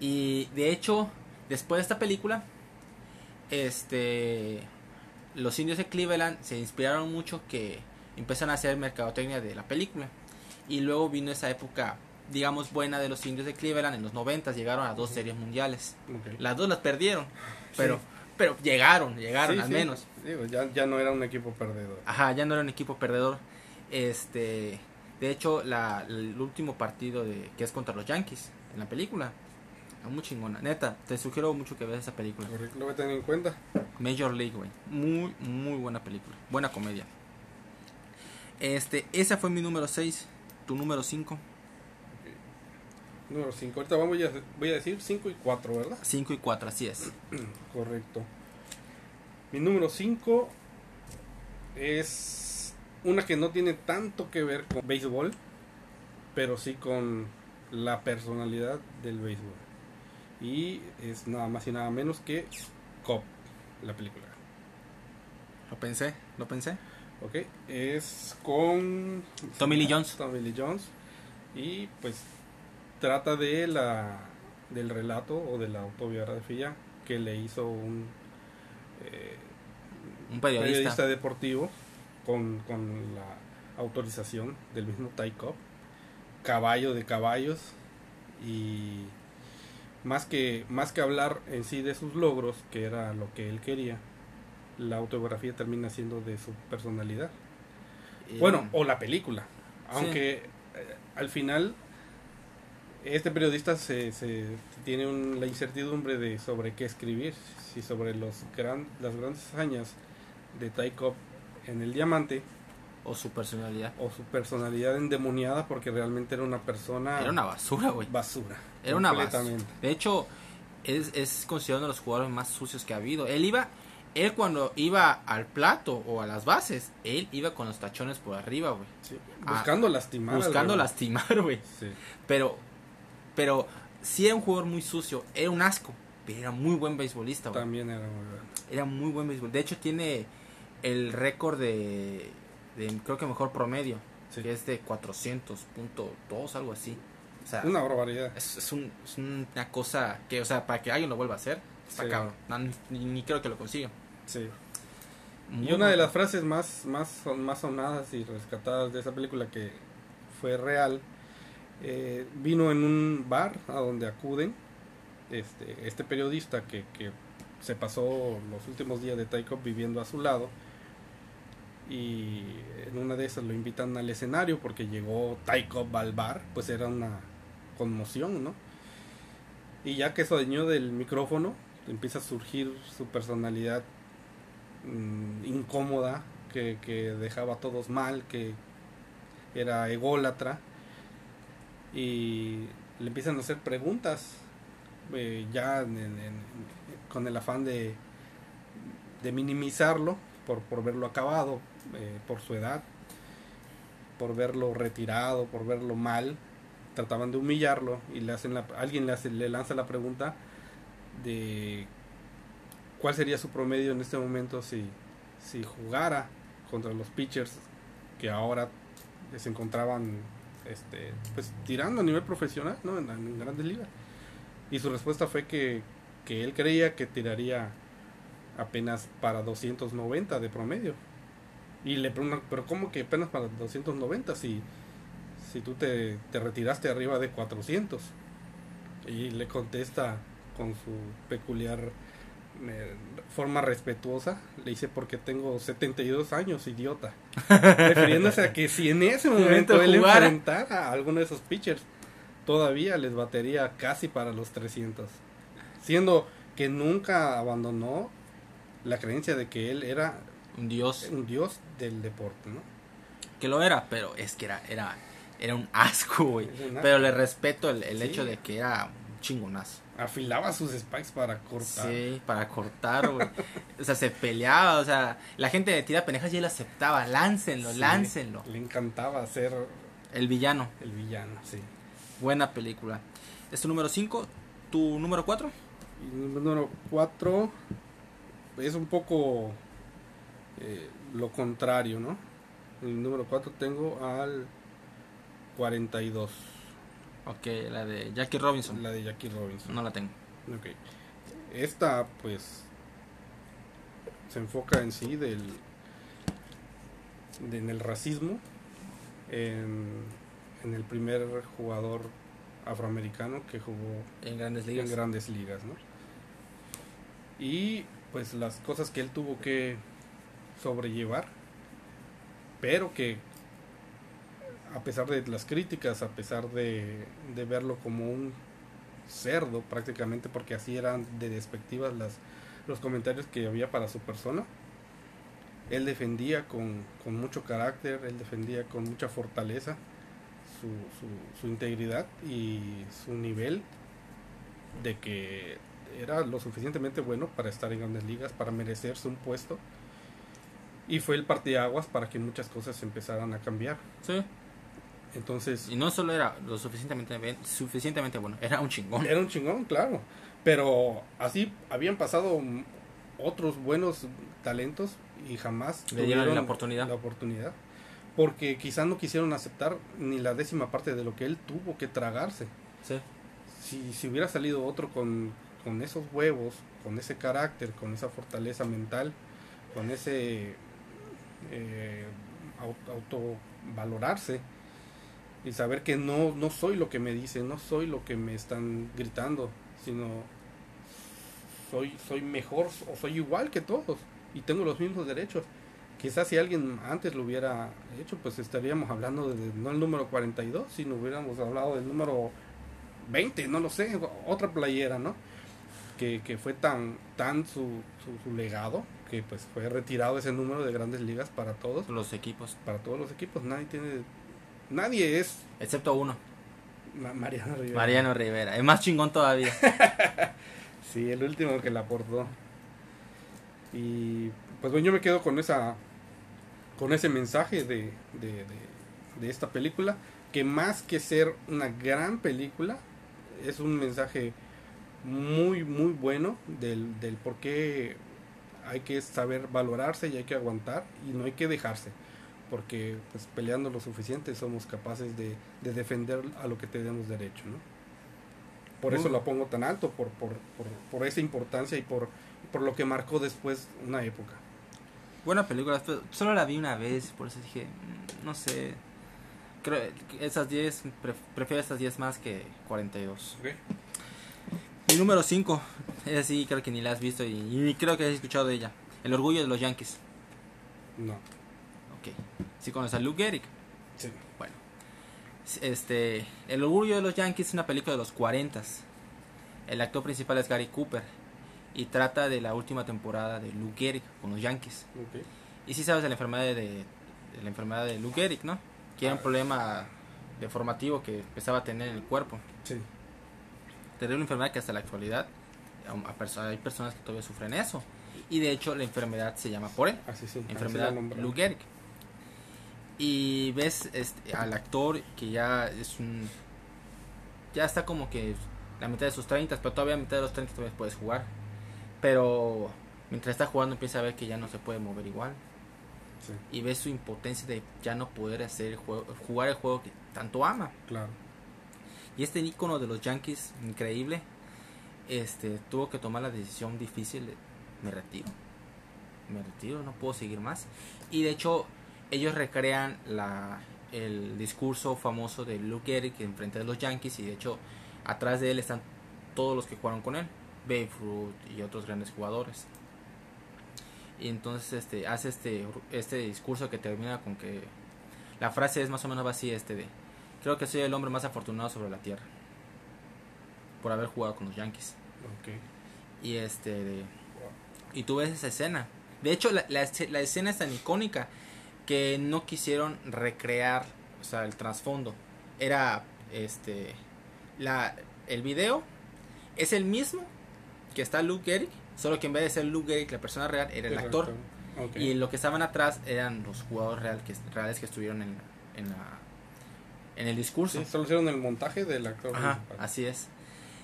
Y de hecho, después de esta película, este los indios de Cleveland se inspiraron mucho que empezaron a hacer mercadotecnia de la película. Y luego vino esa época, digamos, buena de los indios de Cleveland. En los 90 llegaron a dos series mundiales. Las dos las perdieron, pero, Sí. pero llegaron, llegaron Sí, al sí. menos. Digo, ya, ya no era un equipo perdedor. Ajá, ya no era un equipo perdedor. Este, de hecho, la, el último partido de que es contra los Yankees en la película, muy chingona. Neta, te sugiero mucho que veas esa película. Lo voy a tener en cuenta. Major League, güey. Muy, muy buena película. Buena comedia. Este, esa fue mi número 6. Tu número 5. Número 5. Ahorita vamos a, voy a decir 5 y 4, ¿verdad? 5 y 4, así es. Correcto. Mi número 5 es una que no tiene tanto que ver con béisbol, pero sí con la personalidad del béisbol. Y es nada más y nada menos que Cop, la película. Lo pensé, lo pensé. Ok, es con Tommy Lee Jones. Tommy Lee Jones. Y pues trata de la del relato o de la autobiografía que le hizo un, eh, Un periodista. deportivo con, con la autorización del mismo Ty Cobb, caballo de caballos. Y más que más que hablar en sí de sus logros que era lo que él quería la autobiografía termina siendo de su personalidad. Y- bueno o la película. Sí. aunque eh, al final este periodista se, se tiene un- la incertidumbre de sobre qué escribir si sobre los gran, las grandes hazañas de Ty Cobb en el diamante o su personalidad. o su personalidad endemoniada porque realmente era una persona Era una basura, güey. basura Era una basura. De hecho, es, es considerado uno de los jugadores más sucios que ha habido. Él iba, él cuando iba al plato o a las bases, él iba con los tachones por arriba, güey. Sí, Ah, buscando lastimar Buscando lastimar, güey. Sí, Pero, pero sí era un jugador muy sucio, era un asco, pero era muy buen beisbolista, güey. también era muy bueno. Era muy buen béisbol. De hecho, tiene el récord de, de, creo que mejor promedio, Sí. que es de 400.2, algo así. O sea, Una barbaridad. es, es, un- es una cosa que, o sea, para que alguien lo vuelva a hacer, está Sí. cabrón. No, ni, ni creo que lo consiga. Sí. Muy Y una de las frases más, más, son- más sonadas y rescatadas de esa película que fue real, eh, vino en un bar a donde acuden este, este periodista que, que se pasó los últimos días de Cobb viviendo a su lado y en una de esas lo invitan al escenario porque llegó Cobb al bar, pues era una conmoción, ¿no? Y ya que se adueñó del micrófono, empieza a surgir su personalidad mm, incómoda, que, que dejaba a todos mal, que era ególatra, y le empiezan a hacer preguntas, eh, ya con el afán de, de minimizarlo, por, por verlo acabado, eh, por su edad, por verlo retirado, por verlo mal, trataban de humillarlo y le hacen la, alguien le, hace, le lanza la pregunta de cuál sería su promedio en este momento si, si jugara contra los pitchers que ahora se encontraban este, pues tirando a nivel profesional ¿no? en, grandes ligas. Y su respuesta fue que, que él creía que tiraría apenas para 290 de promedio. Y le preguntan pero cómo que apenas para 290 si si tú te, te retiraste arriba de 400 y le contesta con su peculiar eh, forma respetuosa le dice porque tengo 72 años idiota refiriéndose a que si en ese momento él jugara. enfrentara a alguno de esos pitchers todavía les batería casi para los 300 siendo que nunca abandonó la creencia de que él era Un dios un dios del deporte ¿no? que lo era, pero es que era, era, era un asco, güey. Pero le respeto el, el Sí. hecho de que era un chingonazo. Afilaba sus spikes para cortar Sí, para cortar, güey. O sea, se peleaba, o sea, la gente de tira pendejas ya lo aceptaba. Láncenlo, Sí, láncenlo. Le encantaba ser El villano. el villano, sí. Buena película. Es tu número 5. ¿Tu número 4? Y el número 4 es un poco eh, lo contrario, ¿no? El número 4 tengo al 42, Ok, la de Jackie Robinson. la de Jackie Robinson. No la tengo. Ok. Esta, pues, se enfoca en sí del, de- en el racismo, en, en el primer jugador afroamericano que jugó En grandes en ligas. grandes ligas, ¿no? Y pues las cosas que él tuvo que sobrellevar, pero que a pesar de las críticas, a pesar de, de verlo como un cerdo prácticamente, porque así eran de despectivas las, los comentarios que había para su persona, él defendía con, con mucho carácter, él defendía con mucha fortaleza su, su, su integridad y su nivel de que era lo suficientemente bueno para estar en grandes ligas, para merecerse un puesto. Y fue el parteaguas para que muchas cosas empezaran a cambiar. Sí. Entonces, Y no solo era lo suficientemente, bien- suficientemente bueno, era un chingón. era un chingón, claro. Pero así habían pasado otros buenos talentos y jamás Le dieron la oportunidad. la oportunidad. Porque quizás no quisieron aceptar ni la décima parte de lo que él tuvo que tragarse. Sí. Si, si hubiera salido otro con, con esos huevos, con ese carácter, con esa fortaleza mental, con ese eh, au- autovalorarse y saber que no, no soy lo que me dicen, no soy lo que me están gritando, sino soy, soy mejor o soy igual que todos y tengo los mismos derechos. Quizás si alguien antes lo hubiera hecho, pues estaríamos hablando de no el número 42, sino hubiéramos hablado del número 20, no lo sé, otra playera, ¿no? Que, que fue tan, tan su, su, su legado, que pues fue retirado ese número de grandes ligas para todos, Los equipos, para todos los equipos. Nadie tiene, nadie es excepto uno, Ma- Mariano Rivera. Mariano Rivera. Es más chingón todavía. Sí, el último que la aportó. Y pues bueno, yo me quedo con esa con ese mensaje de, de, de- de esta película, que más que ser una gran película, es un mensaje muy, muy bueno del, del por qué hay que saber valorarse y hay que aguantar y no hay que dejarse. Porque pues peleando lo suficiente somos capaces de, de defender a lo que tenemos derecho, ¿no? Por eso la pongo tan alto, por, por, por, por esa importancia y por, por lo que marcó después una época. Buena película, solo la vi una vez, por eso dije, mm, no sé. Creo que esas 10, pref- prefiero estas 10 más que 42. Mi número 5, esa sí creo que ni la has visto y, y ni creo que has escuchado de ella. El orgullo de los Yankees. No. ¿Sí conoces a Luke Gehrig? Sí. Bueno. Este, El orgullo de los Yankees es una película de los 40. El actor principal es Gary Cooper y trata de la última temporada de Luke Gehrig con los Yankees. Ok. Y sí sabes de la enfermedad de, de la enfermedad de Lou Gehrig, ¿no? Que era un problema deformativo que empezaba a tener en el cuerpo. Sí. Terrible enfermedad que hasta la actualidad a perso- hay personas que todavía sufren eso. Y de hecho la enfermedad se llama por él, Así sí. así enfermedad nombraron. Lou Gehrig. Y ves este, al actor que ya es un ya está como que la mitad de sus 30, pero todavía a mitad de los 30 todavía puedes jugar. Pero mientras está jugando empieza a ver que ya no se puede mover igual Sí, y ves su impotencia de ya no poder hacer el juego, jugar el juego que tanto ama. claro. Y este ícono de los Yankees, increíble, este tuvo que tomar la decisión difícil de me retiro. Me retiro, no puedo seguir más. Y de hecho, ellos recrean la el discurso famoso de Luke Gehrig en frente de los Yankees y de hecho atrás de él están todos los que jugaron con él, Babe Ruth y otros grandes jugadores. Y entonces este hace este este discurso que termina con que la frase es más o menos así este de creo que soy el hombre más afortunado sobre la tierra por haber jugado con los Yankees. Y este de- y tú ves esa escena. De hecho, la, la, la escena es tan icónica que no quisieron recrear, o sea, el trasfondo. Era este la el video es el mismo que está Luke Gehrig, solo que en vez de ser Luke Gehrig la persona real era el actor. Y lo que estaban atrás eran los jugadores real que, reales que estuvieron en, en la en el discurso. Sí, solo hicieron el montaje del actor Ajá, así es.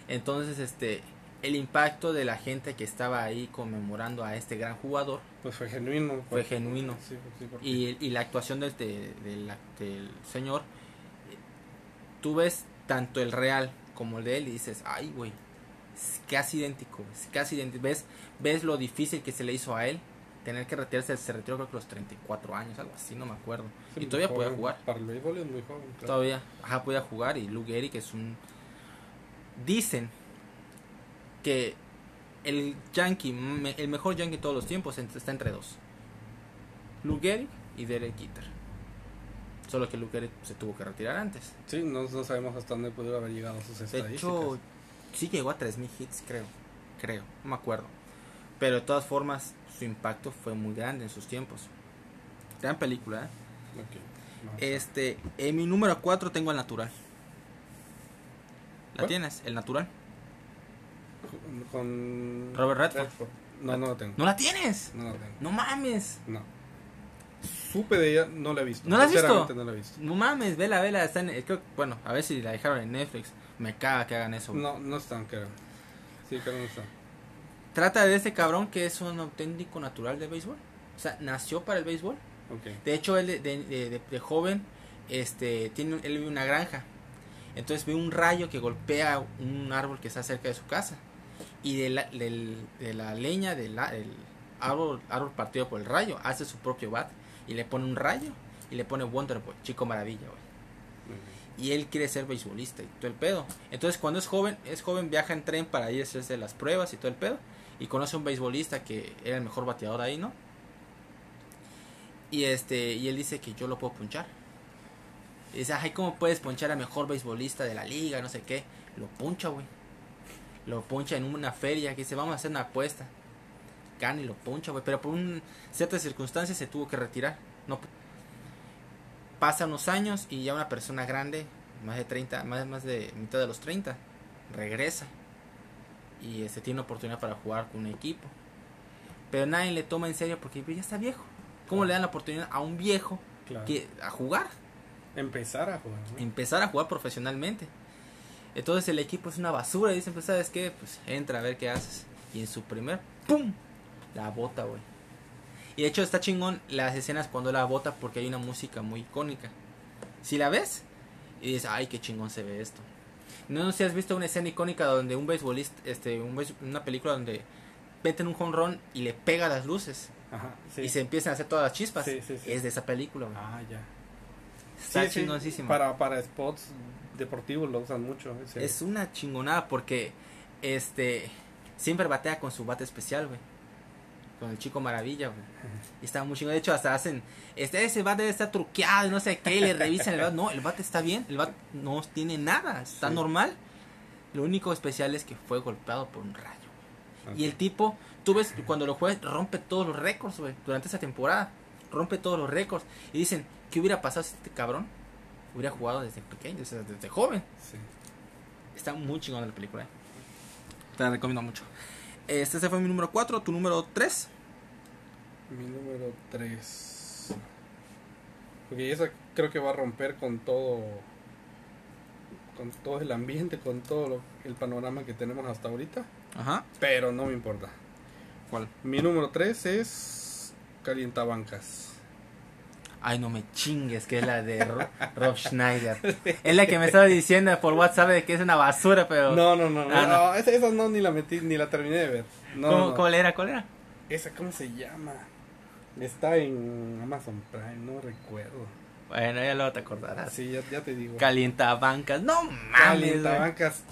Entonces, este, el impacto de la gente que estaba ahí conmemorando a este gran jugador Pues fue genuino. fue porque- genuino. Sí, sí, porque- Y, y la actuación del, de- del, del señor, tú ves tanto el real como el de él y dices, ay, güey, es casi idéntico, es casi idéntico. ¿Ves, ves lo difícil que se le hizo a él tener que retirarse, se retiró creo que a los 34 años, algo así, no me acuerdo. Sí, y todavía podía jugar. Para el béisbol es muy joven. claro. Todavía, ajá, podía jugar y Lou Gehrig es un... Dicen que el Yankee, el mejor Yankee de todos los tiempos está entre dos. Lou Gehrig y Derek Jeter. Solo que Lou Gehrig se tuvo que retirar antes. Sí, no, no sabemos hasta dónde pudo haber llegado sus De estadísticas. hecho, sí llegó a 3.000 hits, creo. Creo, no me acuerdo. Pero de todas formas, su impacto fue muy grande en sus tiempos. Gran película, ¿eh? No. Este, en mi número 4 tengo el natural. ¿La ¿Cuál? tienes? El natural. Con... Robert Redford. No, no lo tengo. ¿No la tienes? No lo tengo. No mames. No. supe de ella, no la he visto. ¿No la has visto? No la he visto. No mames, vela, vela. Está en, creo, bueno, a ver si la dejaron en Netflix. Me caga que hagan eso. güey. No, no están, creo. Sí, creo no están. Trata de ese cabrón que es un auténtico natural de béisbol. O sea, nació para el béisbol. Ok. De hecho, él de, de- de- de- joven, este, tiene, él vive una granja. Entonces ve un rayo que golpea un árbol que está cerca de su casa. Y de la, de la leña del árbol, árbol partido por el rayo, hace su propio bat. Y le pone un rayo. Y le pone Wonder Boy, Chico Maravilla, güey. Y él quiere ser beisbolista y todo el pedo. Entonces cuando es joven, es joven, viaja en tren para ir a hacerse las pruebas y todo el pedo. Y conoce a un beisbolista que era el mejor bateador ahí, ¿no? Y este, y él dice que yo lo puedo punchar. Y dice, ay, ¿cómo puedes punchar al mejor beisbolista de la liga? No sé qué. Lo puncha, güey. Lo puncha en una feria que dice, vamos a hacer una apuesta. Gana y lo puncha, güey. Pero por un, ciertas circunstancias se tuvo que retirar. No, pu- pasa unos años y ya una persona grande, más de 30, más, más de mitad de los 30, regresa. Y este, tiene oportunidad para jugar con un equipo. Pero nadie le toma en serio porque ya está viejo. ¿Cómo le dan la oportunidad a un viejo Claro. que, a jugar? Empezar a jugar. ¿no? empezar a jugar profesionalmente. Entonces el equipo es una basura y dicen, pues sabes qué, pues entra a ver qué haces. Y en su primer, ¡pum! La bota, güey. Y de hecho está chingón las escenas cuando la bota porque hay una música muy icónica. Si la ves y dices, ay, qué chingón se ve esto. No sé si has visto una escena icónica donde un beisbolista, este, un beis- una película donde meten un run y le pega las luces Ajá, sí. y se empiezan a hacer todas las chispas. Sí, sí. Es de esa película, güey. Ah, ya. Está chingoncísimo. Para, para spots deportivos lo usan mucho. ese. Es una chingonada porque este siempre batea con su bate especial, güey. Con el chico maravilla, güey. Y está muy chingón. De hecho, hasta hacen, este, ese bate está truqueado y no sé qué, y le revisan el bate. No, el bate está bien, el bate no tiene nada, está Sí. normal. Lo único especial es que fue golpeado por un rayo. Y el tipo, tú ves, cuando lo juegas, rompe todos los récords, güey, durante esa temporada. Rompe todos los récords. Y dicen, ¿qué hubiera pasado si este cabrón hubiera jugado desde pequeño, desde, desde joven? Sí. Está muy chingona la película. eh. Te la recomiendo mucho. Este ese fue mi número 4, tu número 3. Mi número 3. Porque esa creo que va a romper con todo. Con todo el ambiente, con todo lo- el panorama que tenemos hasta ahorita. Ajá. Pero no me importa. ¿Cuál? Mi número 3 es Calientabancas. Ay, no me chingues, que es la de Ro- Rob Schneider. Es la que me estaba diciendo por WhatsApp de que es una basura, pero. No, no, no, no, Ah, no. no, esa, esa no ni la metí, ni la terminé de ver. No, ¿Cómo, no. ¿Cuál era? ¿Cuál era? Esa, ¿cómo se llama? Está en Amazon Prime, no recuerdo. Bueno, ya luego te acordarás. Sí, ya, ya te digo. Calienta bancas. No mames. Calientabancas.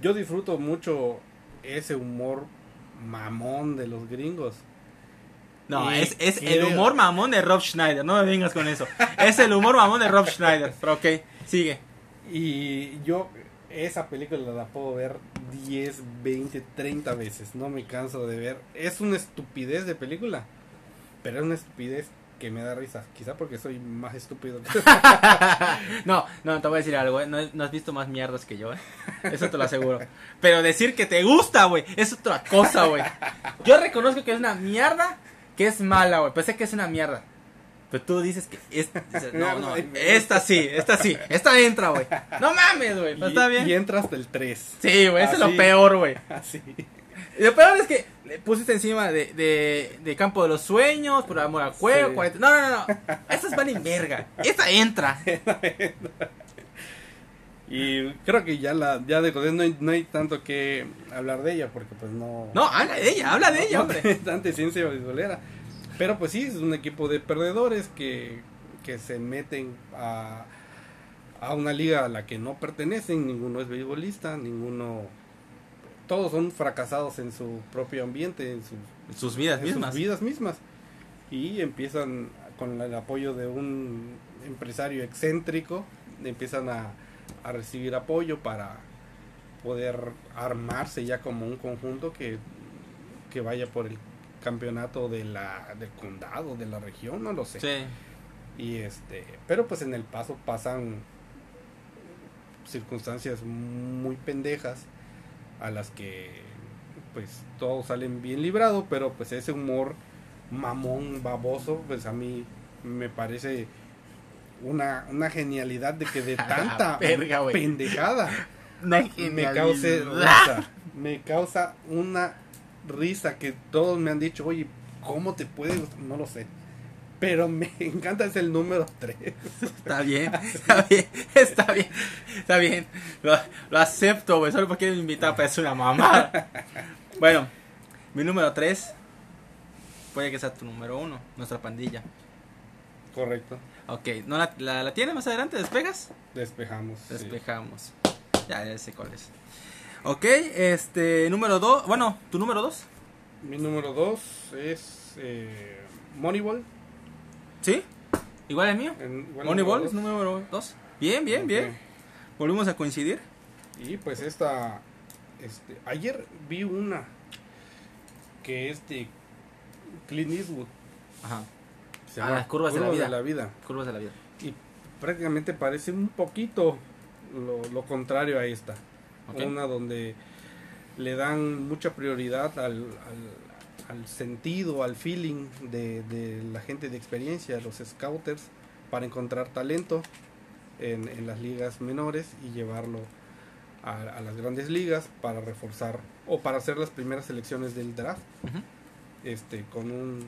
Yo disfruto mucho ese humor mamón de los gringos. No, Y es, es el humor mamón de Rob Schneider. No me vengas con eso. Es el humor mamón de Rob Schneider. Pero ok, sigue. Y yo esa película la puedo ver 10, 20, 30 veces. No me canso de ver. Es una estupidez de película. Pero es una estupidez que me da risa. Quizá porque soy más estúpido. que- no, no, te voy a decir algo, ¿eh? no, no has visto más mierdas que yo, ¿eh? Eso te lo aseguro. Pero decir que te gusta, güey, es otra cosa, güey. Yo reconozco que es una mierda, que es mala, güey. Pensé que es una mierda. Pero tú dices que es, dices, no, no, esta sí, esta sí, esta entra, güey. No mames, güey, pero está Y, y bien. entra hasta el 3. Sí, güey, eso es lo peor, güey. Así. Y lo peor es que le pusiste encima de, de, de Campo de los Sueños, por amor al juego, Sí. 40 No, no, no, no. Estas van en verga. Esta entra. Y creo que ya la ya de Godín no hay, no hay tanto que hablar de ella porque pues no No, habla de ella, habla de ella, no hombre. tiene tanta ciencia beisbolera. Pero pues sí, es un equipo de perdedores que, que se meten a, a una liga a la que no pertenecen, ninguno es beisbolista, ninguno todos son fracasados en su propio ambiente, en sus Sus vidas en sus mismas. vidas mismas. Y empiezan con el apoyo de un empresario excéntrico, empiezan a, a recibir apoyo para poder armarse ya como un conjunto que, que vaya por el campeonato de la, del condado, de la región, no lo sé. Sí. Y este, pero pues en el paso pasan circunstancias muy pendejas a las que pues todos salen bien librados, pero pues ese humor mamón, baboso, pues a mí me parece una, una genialidad de que de tanta pendejada me cause risa. Me causa una risa que todos me han dicho, oye, ¿cómo te puede? gustar?". No lo sé. Pero me encanta, es el número 3. Está bien, está bien, está bien, está bien. Lo, lo acepto, güey. Solo porque me invitar para hacer una mamá. Bueno, mi número 3 puede que sea tu número 1, nuestra pandilla. Correcto. Ok, ¿no la, la, la tiene más adelante? ¿Despegas? Despejamos. sí. Despejamos. Ya, ya sé cuál es. Ok, este, número 2. Bueno, ¿tu número 2? Mi número 2 es eh, Moneyball. ¿Sí? ¿Igual el mío? En- igual Moneyball número es dos. número 2. Bien, bien, bien. Volvimos a coincidir. Y pues esta, este, ayer vi una que es de Clint Eastwood. Ajá. Se Ah, llama las curvas de la vida. vida. Curvas de la vida. Y prácticamente parece un poquito lo, lo contrario a esta. Una donde le dan mucha prioridad al, al, al sentido, al feeling de, de la gente de experiencia, los scouters, para encontrar talento en, en las ligas menores y llevarlo a, a las grandes ligas para reforzar o para hacer las primeras selecciones del draft este con un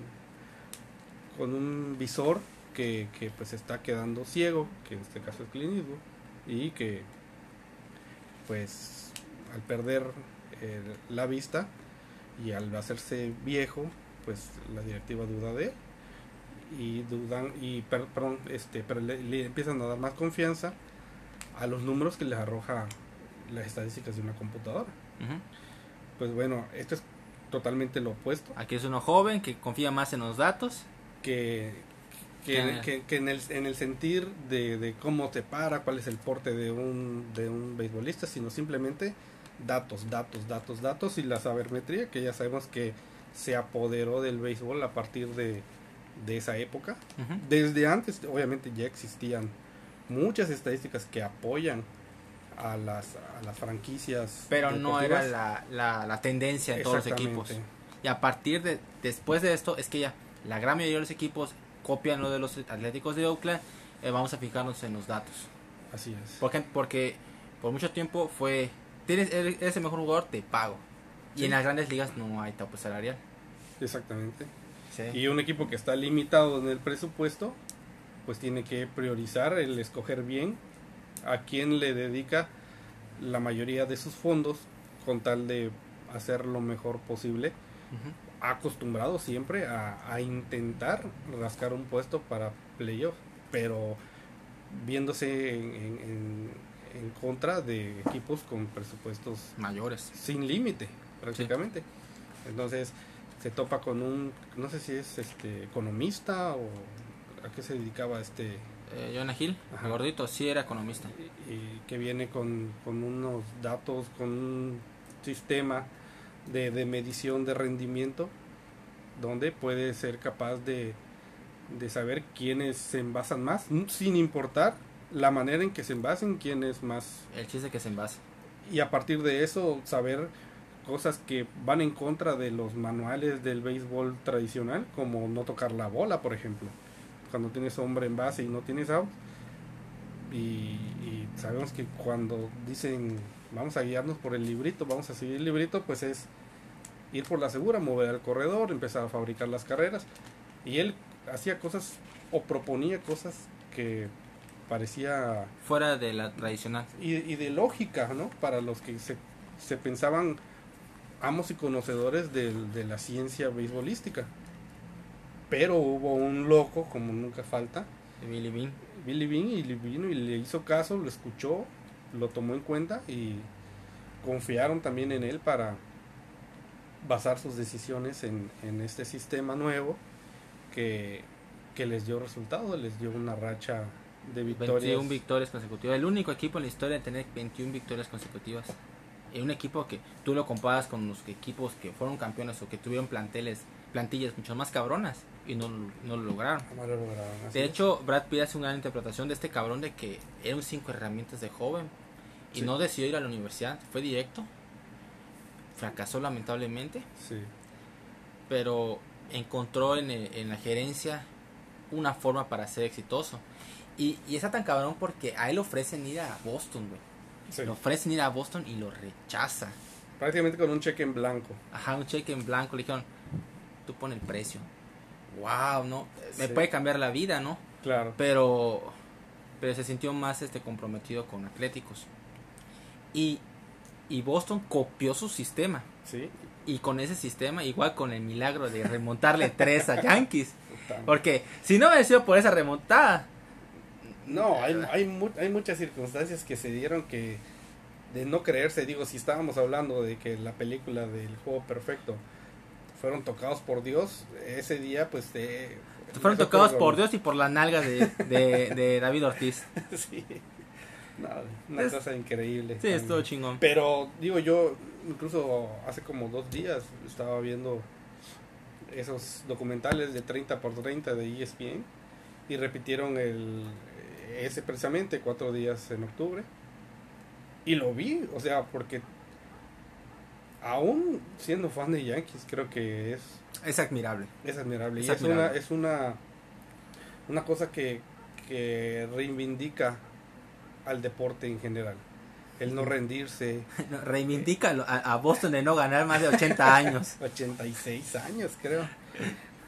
con un visor que, que, pues está quedando ciego que en este caso es Clint Eastwood, y que pues al perder eh, la vista y al hacerse viejo pues la directiva duda de él y dudan y per- perdón, este pero le, le empiezan a dar más confianza a los números que les arroja las estadísticas de una computadora pues bueno esto es totalmente lo opuesto Aquí es uno joven que confía más en los datos. Que, que, Ah. que- que en, el, en el sentir de, de cómo te para, cuál es el porte de un, de un beisbolista, sino simplemente datos, datos, datos, datos y la sabermetría, que ya sabemos que se apoderó del béisbol a partir de, de esa época. Desde antes, obviamente, ya existían muchas estadísticas que apoyan a las, a las franquicias. Pero no era la, la, la tendencia de todos los equipos. Y a partir de después de esto es que ya la gran mayoría de los equipos copian lo de los Atléticos de Oakland. eh, vamos a fijarnos en los datos. Así es. ¿Por qué? Porque por mucho tiempo fue tienes eres el mejor jugador te pago. Y en las grandes ligas no hay tope salarial. Exactamente. Sí. Y un equipo que está limitado en el presupuesto, pues tiene que priorizar el escoger bien a quién le dedica la mayoría de sus fondos con tal de hacer lo mejor posible. Ujú. Acostumbrado siempre a, a intentar rascar un puesto para playoff, pero viéndose en, en- en- contra de equipos con presupuestos Mayores. sin límite prácticamente entonces se topa con un no sé si es este economista o a qué se dedicaba este Eh, Jonah Hill, Ajá. gordito, sí era economista. y, y que viene con, con unos datos con un sistema de, de medición de rendimiento donde puede ser capaz de, de saber quiénes se envasan más sin importar la manera en que se envasen quién es más El chiste que se envase. y a partir de eso saber cosas que van en contra de los manuales del béisbol tradicional, como no tocar la bola, por ejemplo. Cuando tienes hombre en base y no tienes out. Y, y sabemos que cuando dicen vamos a guiarnos por el librito, vamos a seguir el librito, pues es ir por la segura, mover al corredor, empezar a fabricar las carreras. Y él hacía cosas o proponía cosas que parecía Fuera de la tradicional. y, y de lógica, ¿no? Para los que se, se pensaban amos y conocedores del- de la ciencia beisbolística. Pero hubo un loco, como nunca falta, de Billy Bean. Billy Bean, y le vino y le hizo caso, lo escuchó, lo tomó en cuenta y confiaron también en él para basar sus decisiones en, en este sistema nuevo que, que les dio resultado, les dio una racha de victorias. 21 victorias consecutivas. El único equipo en la historia en tener 21 victorias consecutivas. Y un equipo que tú lo comparas con los equipos que fueron campeones o que tuvieron planteles, plantillas mucho más cabronas y no, lo- no lo lograron. No lo lograron, así De hecho, Brad Pitt hace una gran interpretación de este cabrón de que era un cinco herramientas de joven y Sí. no decidió ir a la universidad, fue directo. Fracasó lamentablemente, Sí. pero encontró en, el- en la gerencia una forma para ser exitoso. Y, y está tan cabrón porque a él ofrecen ir a Boston, güey. Sí. Le ofrecen ir a Boston y lo rechaza. Prácticamente con un cheque en blanco. Ajá, un cheque en blanco. Le dijeron, tú pon el precio. Wow, ¿no? Me puede cambiar la vida, ¿no? Claro. Pero, pero se sintió más este comprometido con Atléticos. Y, y Boston copió su sistema. Sí. Y con ese sistema, igual con el milagro de remontarle tres a Yankees. Porque si no hubiera sido por esa remontada, No, hay, hay, mu- hay muchas circunstancias que se dieron que de no creerse, digo, si estábamos hablando de que la película del juego perfecto fueron tocados por Dios, ese día pues eh, fueron tocados por Dios y por las nalgas de, de, de David Ortiz. sí. No, una Es- cosa increíble. Sí, también. estuvo chingón. Pero digo yo, incluso hace como dos días estaba viendo esos documentales de 30 por 30 de ESPN y repitieron el ese precisamente cuatro días en octubre y lo vi, o sea, porque aún siendo fan de Yankees creo que es Es admirable. es admirable Es y es una es una una cosa que que reivindica al deporte en general. El no rendirse, No, Reivindica a, a Boston de no ganar más de 80 años. 86 años, creo.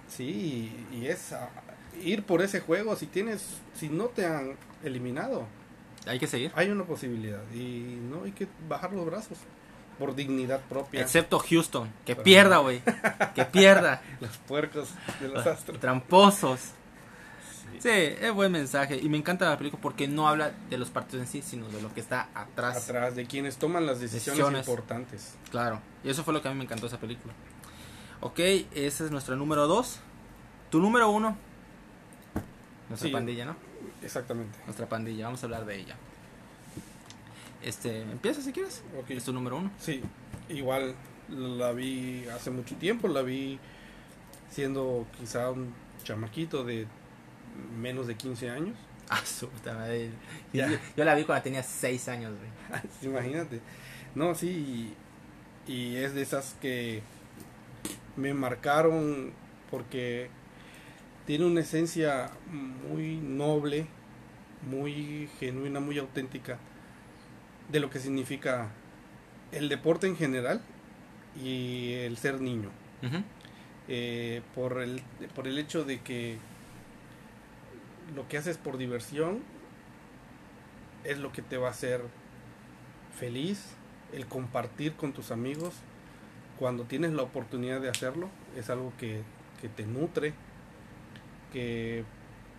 Sí, y, es ir por ese juego. Si tienes, si no te han eliminado, Hay que seguir. hay una posibilidad y no hay que bajar los brazos por dignidad propia. Excepto Houston. Que Pero- pierda, güey. Que pierda. Los puercos de los astros. Tramposos. Sí. Sí, es buen mensaje. Y me encanta la película porque no habla de los partidos en sí, sino de lo que está atrás. Atrás de quienes toman las decisiones, Decisiones. importantes. Claro. Y eso fue lo que a mí me encantó esa película. Ok, esa es nuestra número 2. Tu número 1. Nuestra Sí. pandilla, ¿no? Exactamente. Nuestra pandilla. Vamos a hablar de ella. Este, empieza si quieres. Es tu número 1. Sí, igual la vi hace mucho tiempo, la vi siendo quizá un chamaquito de menos de 15 años. Ah, su madre. Yo, yo la vi cuando tenía 6 años, güey. Imagínate. No, sí, y, y es de esas que me marcaron porque tiene una esencia muy noble, muy genuina, muy auténtica de lo que significa el deporte en general y el ser niño. Eh, por, el, por el hecho de que lo que haces por diversión es lo que te va a hacer feliz, el compartir con tus amigos, cuando tienes la oportunidad de hacerlo, es algo que, que te nutre, que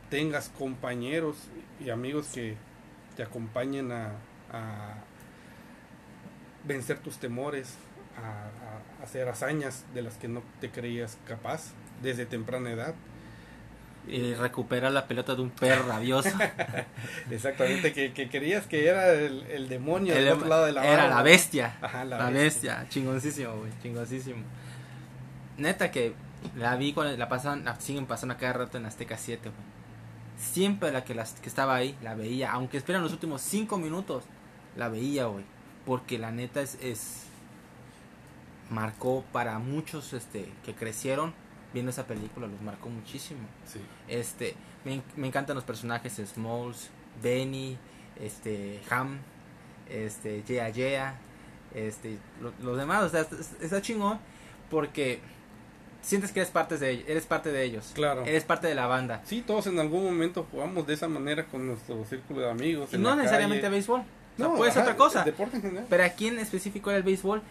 tengas compañeros y amigos que te acompañen a, a vencer tus temores, a, a hacer hazañas de las que no te creías capaz desde temprana edad. Y recupera la pelota de un perro rabioso. Exactamente, que, que creías que era el, el demonio El- del otro lado de la era barra. la bestia. Ajá, la, La, bestia. bestia. Chingoncísimo, güey. Chingoncísimo. Neta que la vi cuando la pasaban, la siguen pasando cada rato en Azteca 7, güey. Siempre la que, las, que estaba ahí, la veía. Aunque esperan los últimos 5 minutos, la veía, güey. Porque la neta es, es. Marcó para muchos este que crecieron viendo esa película, los marcó muchísimo. Sí. Este, me, me encantan los personajes Smalls, Benny, este, Ham, este, Yea Yea, este, lo- los demás, o sea, está, está chingón porque sientes que eres parte de ellos, eres parte de ellos, Claro. eres parte de la banda. Sí, todos en algún momento jugamos de esa manera con nuestro círculo de amigos. Y no necesariamente calle. béisbol, o sea, No, puede ser otra cosa. Deporte en general. Pero aquí en específico era el béisbol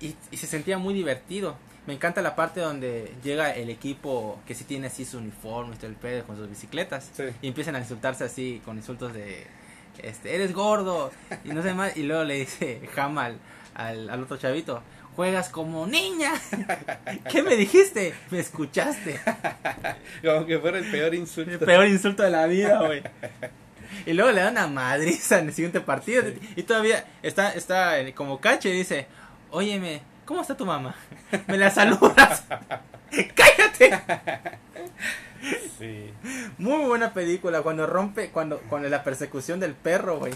y, y se sentía muy divertido. Me encanta la parte donde llega el equipo que sí tiene así su uniforme, todo el pedo con sus bicicletas. Sí. Y empiezan a insultarse así con insultos de, este, eres gordo y no sé más. Y luego le dice Jama al, al, otro chavito, juegas como niña. ¿Qué me dijiste? Me escuchaste. Como que fuera el peor El insulto. peor insulto de la vida, güey. Y luego le dan una madriza en el siguiente partido. Y todavía está, está como cache y dice, óyeme, ¿cómo está tu mamá? Me la saludas. ¡Cállate! Sí. Muy buena película cuando rompe, cuando, cuando la persecución del perro, güey.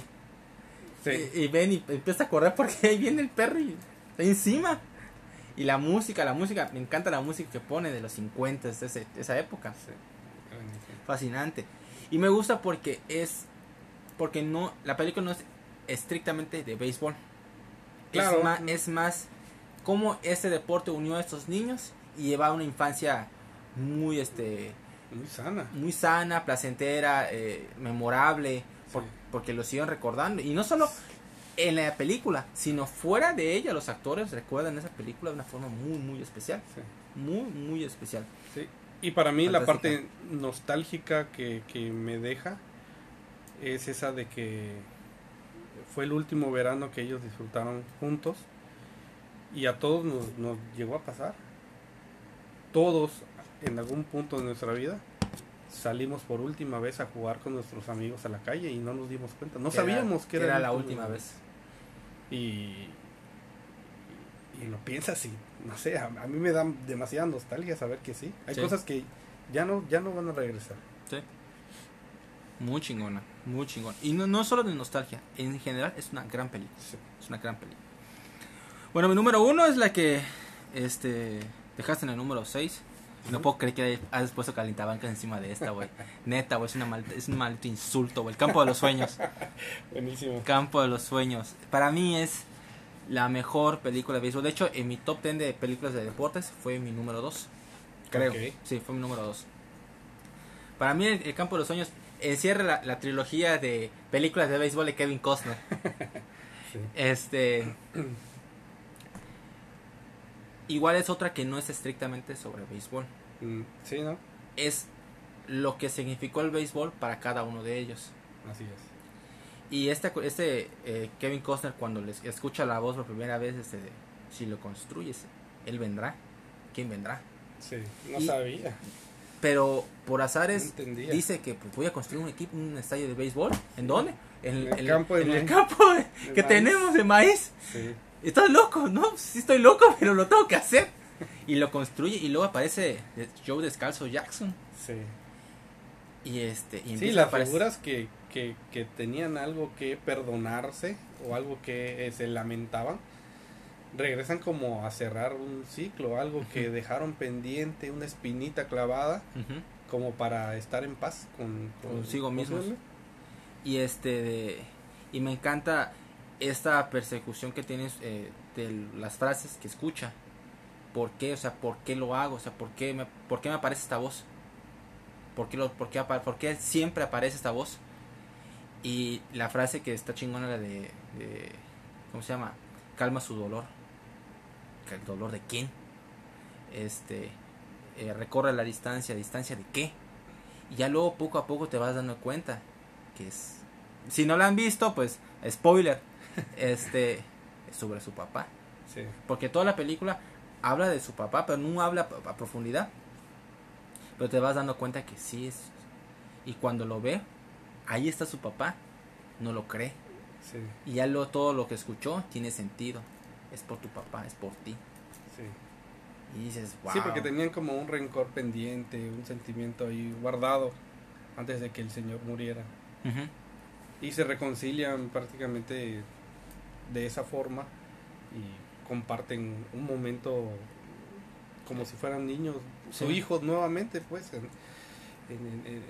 Sí. Y, y ven y empieza a correr porque ahí viene el perro y está encima. Y la música, la música, me encanta la música que pone de los 50, de ese- esa época. Sí. Fascinante. Y me gusta porque es porque no la película no es estrictamente de béisbol. Claro. Es más, es más cómo ese deporte unió a estos niños y lleva una infancia muy este Muy sana. muy sana, placentera, eh, memorable, por- porque lo siguen recordando. Y no solo en la película, sino fuera de ella, los actores recuerdan esa película de una forma muy, muy especial. Sí. Muy, muy especial. Sí. Y para mí la parte nostálgica que, que me deja es esa de que fue el último verano que ellos disfrutaron juntos y a todos nos, nos llegó a pasar. Todos en algún punto de nuestra vida salimos por última vez a jugar con nuestros amigos a la calle y no nos dimos cuenta. No Que sabíamos que, que era la última vez. Y, y lo piensas y no sé, a, a mí me da demasiada nostalgia saber que sí. Hay Sí. cosas que ya no, ya no van a regresar. Muy chingona, muy chingona. Y no, no solo de nostalgia, en general es una gran película. Sí. Es una gran película. Bueno, mi número uno es la que este dejaste en el número 6. No puedo creer que hayas puesto calientabancas encima de esta, güey. Neta, güey, es, una maldita- es un maldito insulto, güey. El campo de los sueños. Buenísimo. Campo de los sueños. Para mí es la mejor película de béisbol. De hecho, en mi top 10 de películas de deportes fue mi número 2. Creo. Sí, fue mi número 2. Para mí, el, el Campo de los Sueños encierra la, la trilogía de películas de béisbol de Kevin Costner. Sí. Este. Igual es otra que no es estrictamente sobre béisbol. Mm, sí, ¿no? Es lo que significó el béisbol para cada uno de ellos. Así es. Y este, este eh, Kevin Costner, cuando les escucha la voz por primera vez, este, si lo construyes, él vendrá. ¿Quién vendrá? Sí, no Y- sabía. Pero por No azares entendía. dice que pues, voy a construir un equipo, un estadio de béisbol. ¿En dónde? En, En el campo de en el campo de- que maíz. tenemos de maíz. Sí. Estás loco, ¿no? Sí estoy loco, pero lo tengo que hacer. Y lo construye y luego aparece Joe Descalzo Jackson. Sí. Y este y Sí, las figuras que, que, que tenían algo que perdonarse o algo que eh, se lamentaban, regresan como a cerrar un ciclo, algo que dejaron pendiente, una espinita clavada, como para estar en paz con, Consigo mismos. Y este de- y me encanta esta persecución que tienes eh, de las frases que escucha. ¿Por qué? O sea, ¿por qué lo hago? O sea, ¿por qué me, por qué me aparece esta voz? ¿Por qué, lo, por, qué, por qué siempre aparece esta voz? Y la frase que está chingona la de, de- ¿cómo se llama? Calma su dolor. ¿El dolor de quién? Este, eh, recorre la distancia, ¿distancia de qué? Y ya luego poco a poco te vas dando cuenta que es si no la han visto pues spoiler este es sobre su papá. Sí, porque toda la película habla de su papá pero no habla a profundidad. Pero te vas dando cuenta que sí es. Y cuando lo ve ahí está su papá no lo cree. Sí, y ya lo, todo lo que escuchó tiene sentido es por tu papá es por ti. Sí. y dices wow Sí, porque tenían como un rencor pendiente, un sentimiento ahí guardado antes de que el Señor muriera. Y se reconcilian prácticamente de esa forma y comparten un momento como si fueran niños, su hijo nuevamente, pues, en, en- en-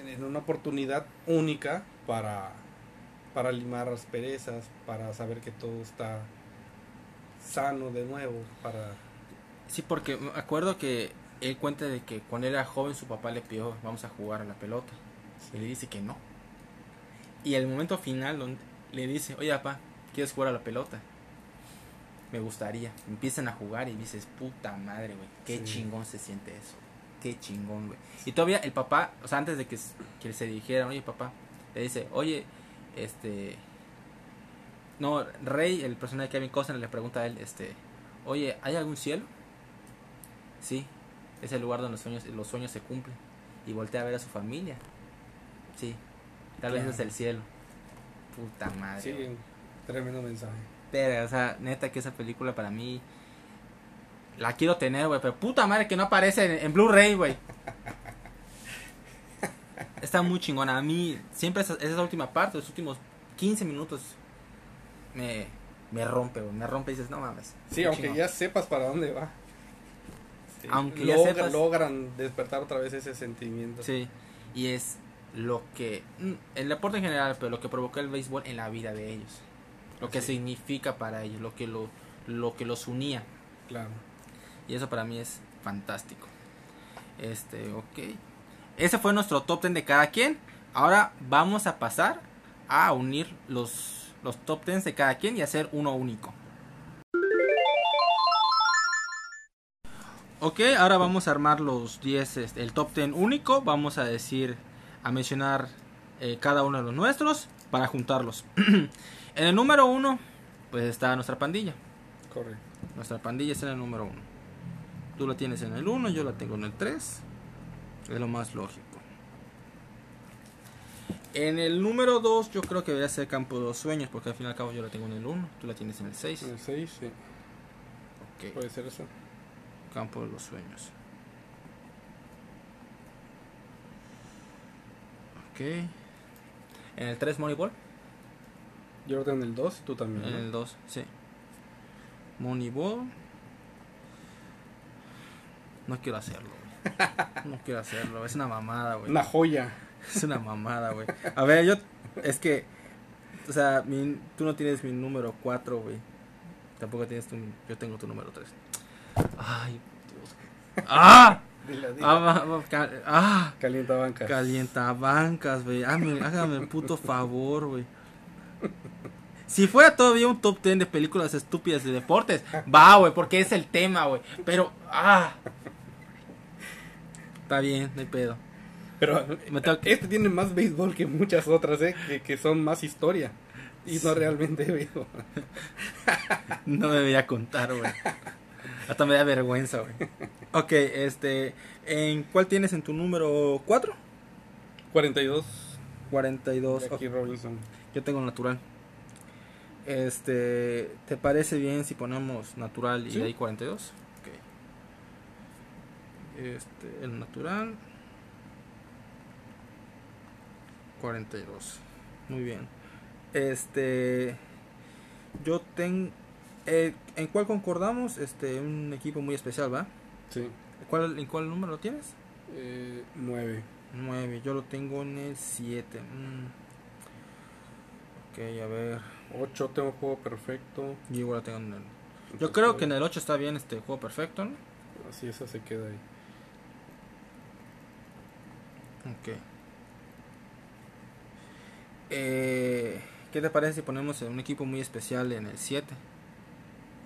en- en una oportunidad única para, para limar asperezas, para saber que todo está sano de nuevo, para... Sí, porque me acuerdo que él cuenta de que cuando era joven su papá le pidió vamos a jugar a la pelota. Y le dice que no. Y el momento final donde le dice, oye papá, ¿quieres jugar a la pelota? Me gustaría. Empiezan a jugar y dices, puta madre, güey. Qué Sí. chingón se siente eso. Qué chingón, güey. Y todavía el papá, o sea, antes de que, que se dijeran, oye papá, le dice, oye, este... No, Rey, el personaje de Kevin Costner, le pregunta a él, este, oye, ¿hay algún cielo? Sí, es el lugar donde los sueños, los sueños se cumplen. Y voltea a ver a su familia. Sí, tal vez Claro. es el cielo. Puta madre. Sí, tremendo mensaje. Pero, o sea, neta que esa película para mí la quiero tener, güey, pero puta madre que no aparece en, en Blu-ray, güey. Está muy chingona. A mí siempre esa, esa última parte, los últimos 15 minutos me, me rompe, güey. Me rompe y dices, no mames. Sí, aunque chingón. ya sepas para dónde va. este, Aunque ya sepas- logran despertar otra vez ese sentimiento. Sí, y es lo que, mm, el deporte en general, pero lo que provocó el béisbol en la vida de ellos. Lo que significa para ellos, lo que, lo, lo que los unía. Claro. Y eso para mí es fantástico. Este, ok. Ese fue nuestro top 10 de cada quien. Ahora vamos a pasar a unir los, los top 10 de cada quien y hacer uno único. Ok, ahora vamos a armar los 10, este, el top 10 único. Vamos a decir, a mencionar eh, cada uno de los nuestros para juntarlos. en el número 1, pues está nuestra pandilla. Correcto. Nuestra pandilla está en el número 1. Tú la tienes en el 1, yo la tengo en el 3. Es lo más lógico. En el número 2 yo creo que debería ser Campo de los Sueños, porque al fin y al cabo yo la tengo en el 1, tú la tienes en el 6. En el 6, sí. Ok, Puede ser eso. Campo de los Sueños. Ok. En el 3 Moneyball. Yo lo tengo en el 2 y tú también. En ¿no? el 2, sí. Moneyball. No quiero hacerlo, güey. No quiero hacerlo. Es una mamada, güey. Una joya. Es una mamada, güey. A ver, yo. Es que. O sea, mi- tú no tienes mi número 4, güey. Tampoco tienes tu. Yo tengo tu número 3. Ay, Dios. ¡Ah! Ah, ah Calienta bancas. Calienta bancas, güey. Hágame, hágame el puto favor, güey. Si fuera todavía un top 10 de películas estúpidas de deportes, va, güey, porque es el tema, güey. Pero, ah. Está bien, no hay pedo. Pero Me este tiene más béisbol que muchas otras, ¿eh? Que, que son más historia. Y no realmente béisbol. No debería contar, güey. Hasta me da vergüenza, güey. Ok, este. ¿En cuál tienes en tu número 4? 42. 42. Jackie ok. Robinson. Yo tengo natural. Este, ¿te parece bien si ponemos natural y Sí. ahí 42? Ok. Este, el natural. 42. Muy bien. Este, yo tengo. ¿En cuál concordamos? Este, un equipo muy especial, ¿va? Sí. ¿Cuál, ¿En cuál número lo tienes? Eh, 9. 9. Yo lo tengo en el 7. Ok, a ver. 8 tengo juego perfecto. Yo igual lo tengo en el. Yo Entonces, creo que en el 8 está bien este juego perfecto, ¿no? Así esa se queda ahí. Ok. Eh, ¿Qué te parece si ponemos un equipo muy especial en el 7?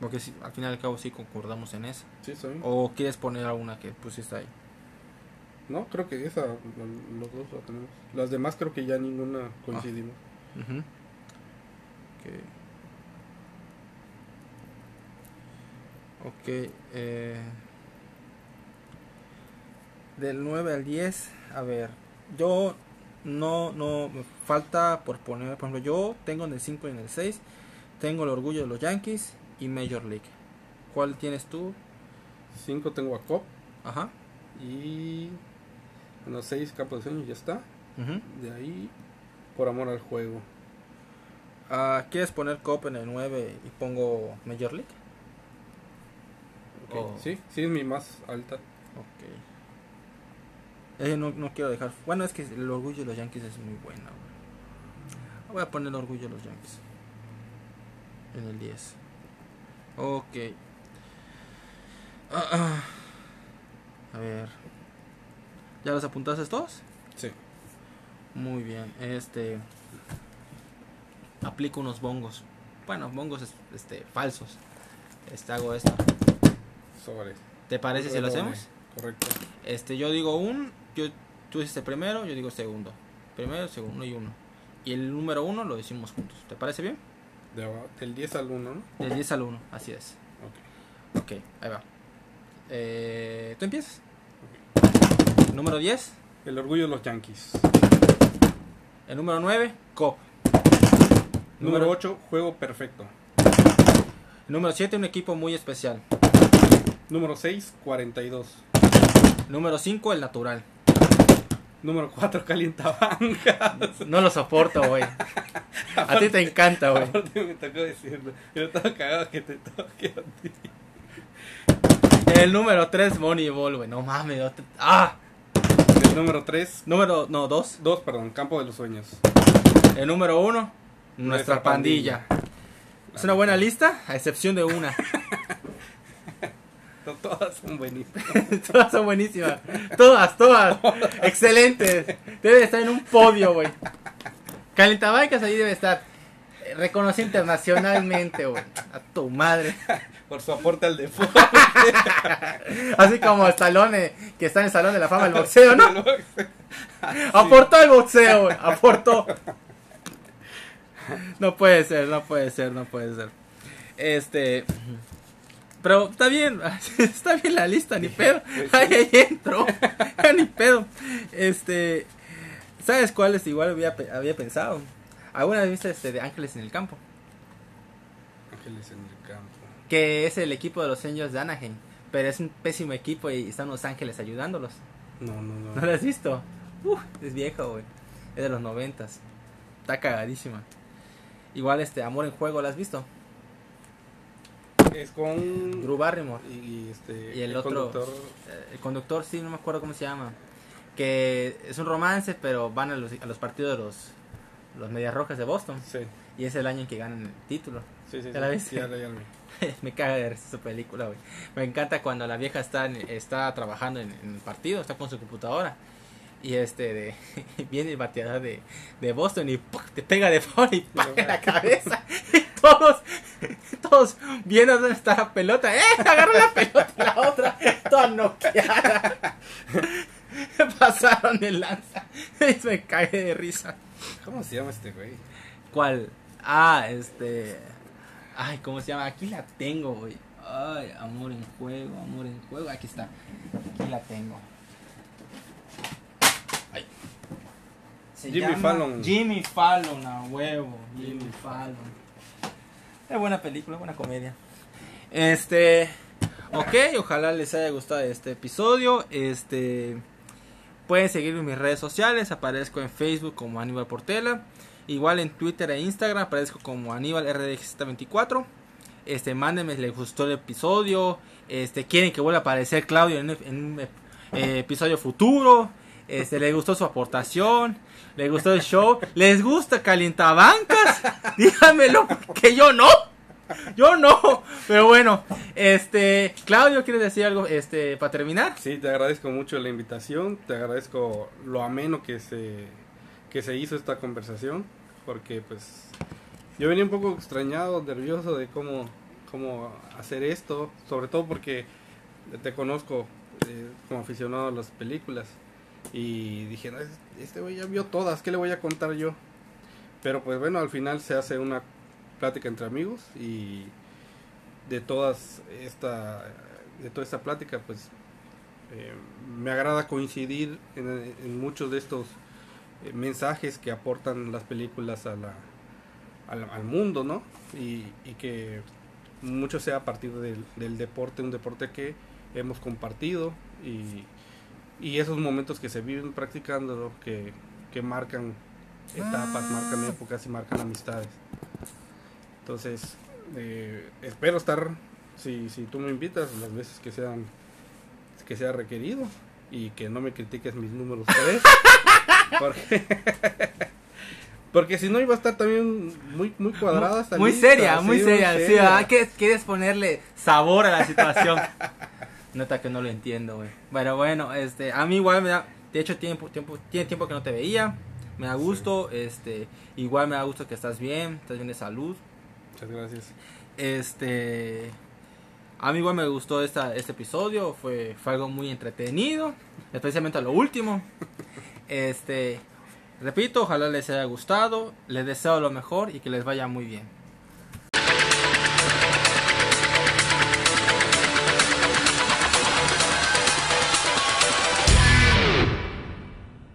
Porque si, al final y al cabo sí concordamos en eso. Sí, bien. ¿O quieres poner alguna que pusiste ahí? No, creo que esa, lo- los dos la tenemos. Las demás creo que ya ninguna coincidimos. Ujú. Ok. Ok. eh, del 9 al 10, a ver. Yo no, no, me falta por poner, por ejemplo, yo tengo en el 5 y en el 6, tengo el orgullo de los Yankees y Major League. ¿Cuál tienes tú? 5 tengo a Cop Ajá. y en los 6 Campo de Sueños ya está. De ahí, por amor al juego. Ah, ¿Quieres poner Cop en el 9 y pongo Major League? Ok, Oh. Sí, sí es mi más alta. Ok. Eh, no, no quiero dejar. Bueno, es que el orgullo de los Yankees es muy güey. Voy a poner el orgullo de los Yankees. En el 10. Ok. Ah, ah. A ver. ¿Ya los apuntaste todos? Sí. Muy bien. Este. Aplico unos bongos. Bueno, bongos es- este, falsos. Este, hago esto. Sobre. ¿Te parece si lo hacemos? Correcto. Este, yo digo un, yo, tú dices primero, yo digo segundo. Primero, segundo y uno. Y el número uno lo decimos juntos. ¿Te parece bien? De abajo- del 10 al 1, ¿no? Del 10 al 1, así es. Ok. Ok, ahí va. Eh, ¿Tú empiezas? Número 10, El orgullo de los Yankees. el número 9, COP. Número 8, juego perfecto. El número 7, un equipo muy especial. Número 6, 42. Número 5, el natural. Número 4, calienta bancas. No lo soporto, güey. A ti te encanta, güey. Me tocó decirlo. Yo estaba cagado que te toque a ti. El número 3, Moneyball, güey. No mames. yo te- Ah. El número 3, Número, no, 2. 2, perdón, Campo de los Sueños. El número 1, nuestra, Nuestra pandilla. Es una buena lista, a excepción de una. To- Todas son buenísimas. todas son buenísimas. Todas, todas. Excelentes. Debe estar en un podio, güey. Calentabancas ahí debe estar. Eh, Reconocido internacionalmente, güey. A tu madre. Por su aporte al deporte. Así como Stallone, que está en el Salón de la Fama del Boxeo, ¿no? Aportó el boxeo, güey. Aportó. No puede ser, no puede ser, no puede ser. Este. Pero está bien, está bien la lista, ni pedo. Ahí, ahí entro. Ya ni pedo. Este. ¿Sabes cuáles igual había, había pensado? ¿Alguna vez viste este de Ángeles en el Campo? Ángeles en el campo. Que es el equipo de los Angels de Anaheim. Pero es un pésimo equipo y están los Ángeles ayudándolos. No, no, no. ¿No lo has visto? Uf, es viejo, güey. Es de los noventas. Está cagadísima. Igual este Amor en Juego, ¿lo has visto? Es con. Drew Barrymore. Y, y este. Y el otro- conductor. Eh, El conductor, sí, no me acuerdo cómo se llama. Que es un romance, pero van a los, a los partidos de los, los Medias Rojas de Boston. Sí, Y es el año en que ganan el título. sí, sí. ¿Ya la sí, viste? Ya, ya me caga de risa esa película, güey. Me encanta cuando la vieja está, en- está trabajando en, en el partido, está con su computadora. Y este, de, viene el bateador de, de Boston y te pega de fuera y ¡pac! en la cabeza. Y todos, todos viendo dónde está la pelota. ¡Eh! Agarra la pelota y la otra, toda noqueada. Pasaron el lanza. Y me cagué de risa. ¿Cómo se llama este güey? ¿Cuál? Ah, este. Ay, ¿cómo se llama? Aquí la tengo, güey. Ay, amor en juego, amor en juego. Aquí está. Aquí la tengo. Se Jimmy Fallon. Jimmy Fallon, a huevo. Jimmy Fallon. Es buena película, buena comedia. Este. Ok, ojalá les haya gustado este episodio. Este. Pueden seguirme en mis redes sociales. Aparezco en Facebook como Aníbal Portela. Igual en Twitter e Instagram aparezco como Aníbal RDX24. Este, mándenme si les gustó el episodio. Este, quieren que vuelva a aparecer Claudio en, en un eh, episodio futuro. Este, les gustó su aportación. Les gustó el show. Les gusta Calientabancas. Díganmelo, porque yo no. Yo no. Pero bueno, este, Claudio, ¿quieres decir algo este, para terminar? Sí, te agradezco mucho la invitación, te agradezco lo ameno que se, que se hizo esta conversación, porque pues yo venía un poco extrañado, nervioso de cómo, cómo hacer esto, sobre todo porque te conozco eh, como aficionado a las películas y dije, "No, este güey ya vio todas, ¿qué le voy a contar yo? Pero pues bueno, al final se hace una plática entre amigos y de todas esta de toda esta plática pues eh, me agrada coincidir en, muchos de estos eh, mensajes que aportan las películas a la, al, al mundo, ¿no? Y, y que mucho sea a partir del, del deporte, un deporte que hemos compartido y, y esos momentos que se viven practicándolo, que, que marcan etapas, marcan épocas y marcan amistades. Entonces, eh, espero estar, si, si tú me invitas, las veces que sean que sea requerido y que no me critiques mis números 3 porque, porque si no iba a estar también muy muy cuadrada Muy lista, seria, sí, muy seria. Sí, ah, que seria. quieres ponerle sabor a la situación. Nota que no lo entiendo, güey. Pero bueno, este, a mí igual me da, de hecho tiempo, tiempo, tiene tiempo que no te veía. Me da gusto, este, igual me da gusto que estás bien, estás bien de salud. Muchas gracias. Este, a mí igual me gustó esta, este episodio, fue, fue algo muy entretenido, especialmente a lo último. Este, repito, ojalá les haya gustado, les deseo lo mejor y que les vaya muy bien.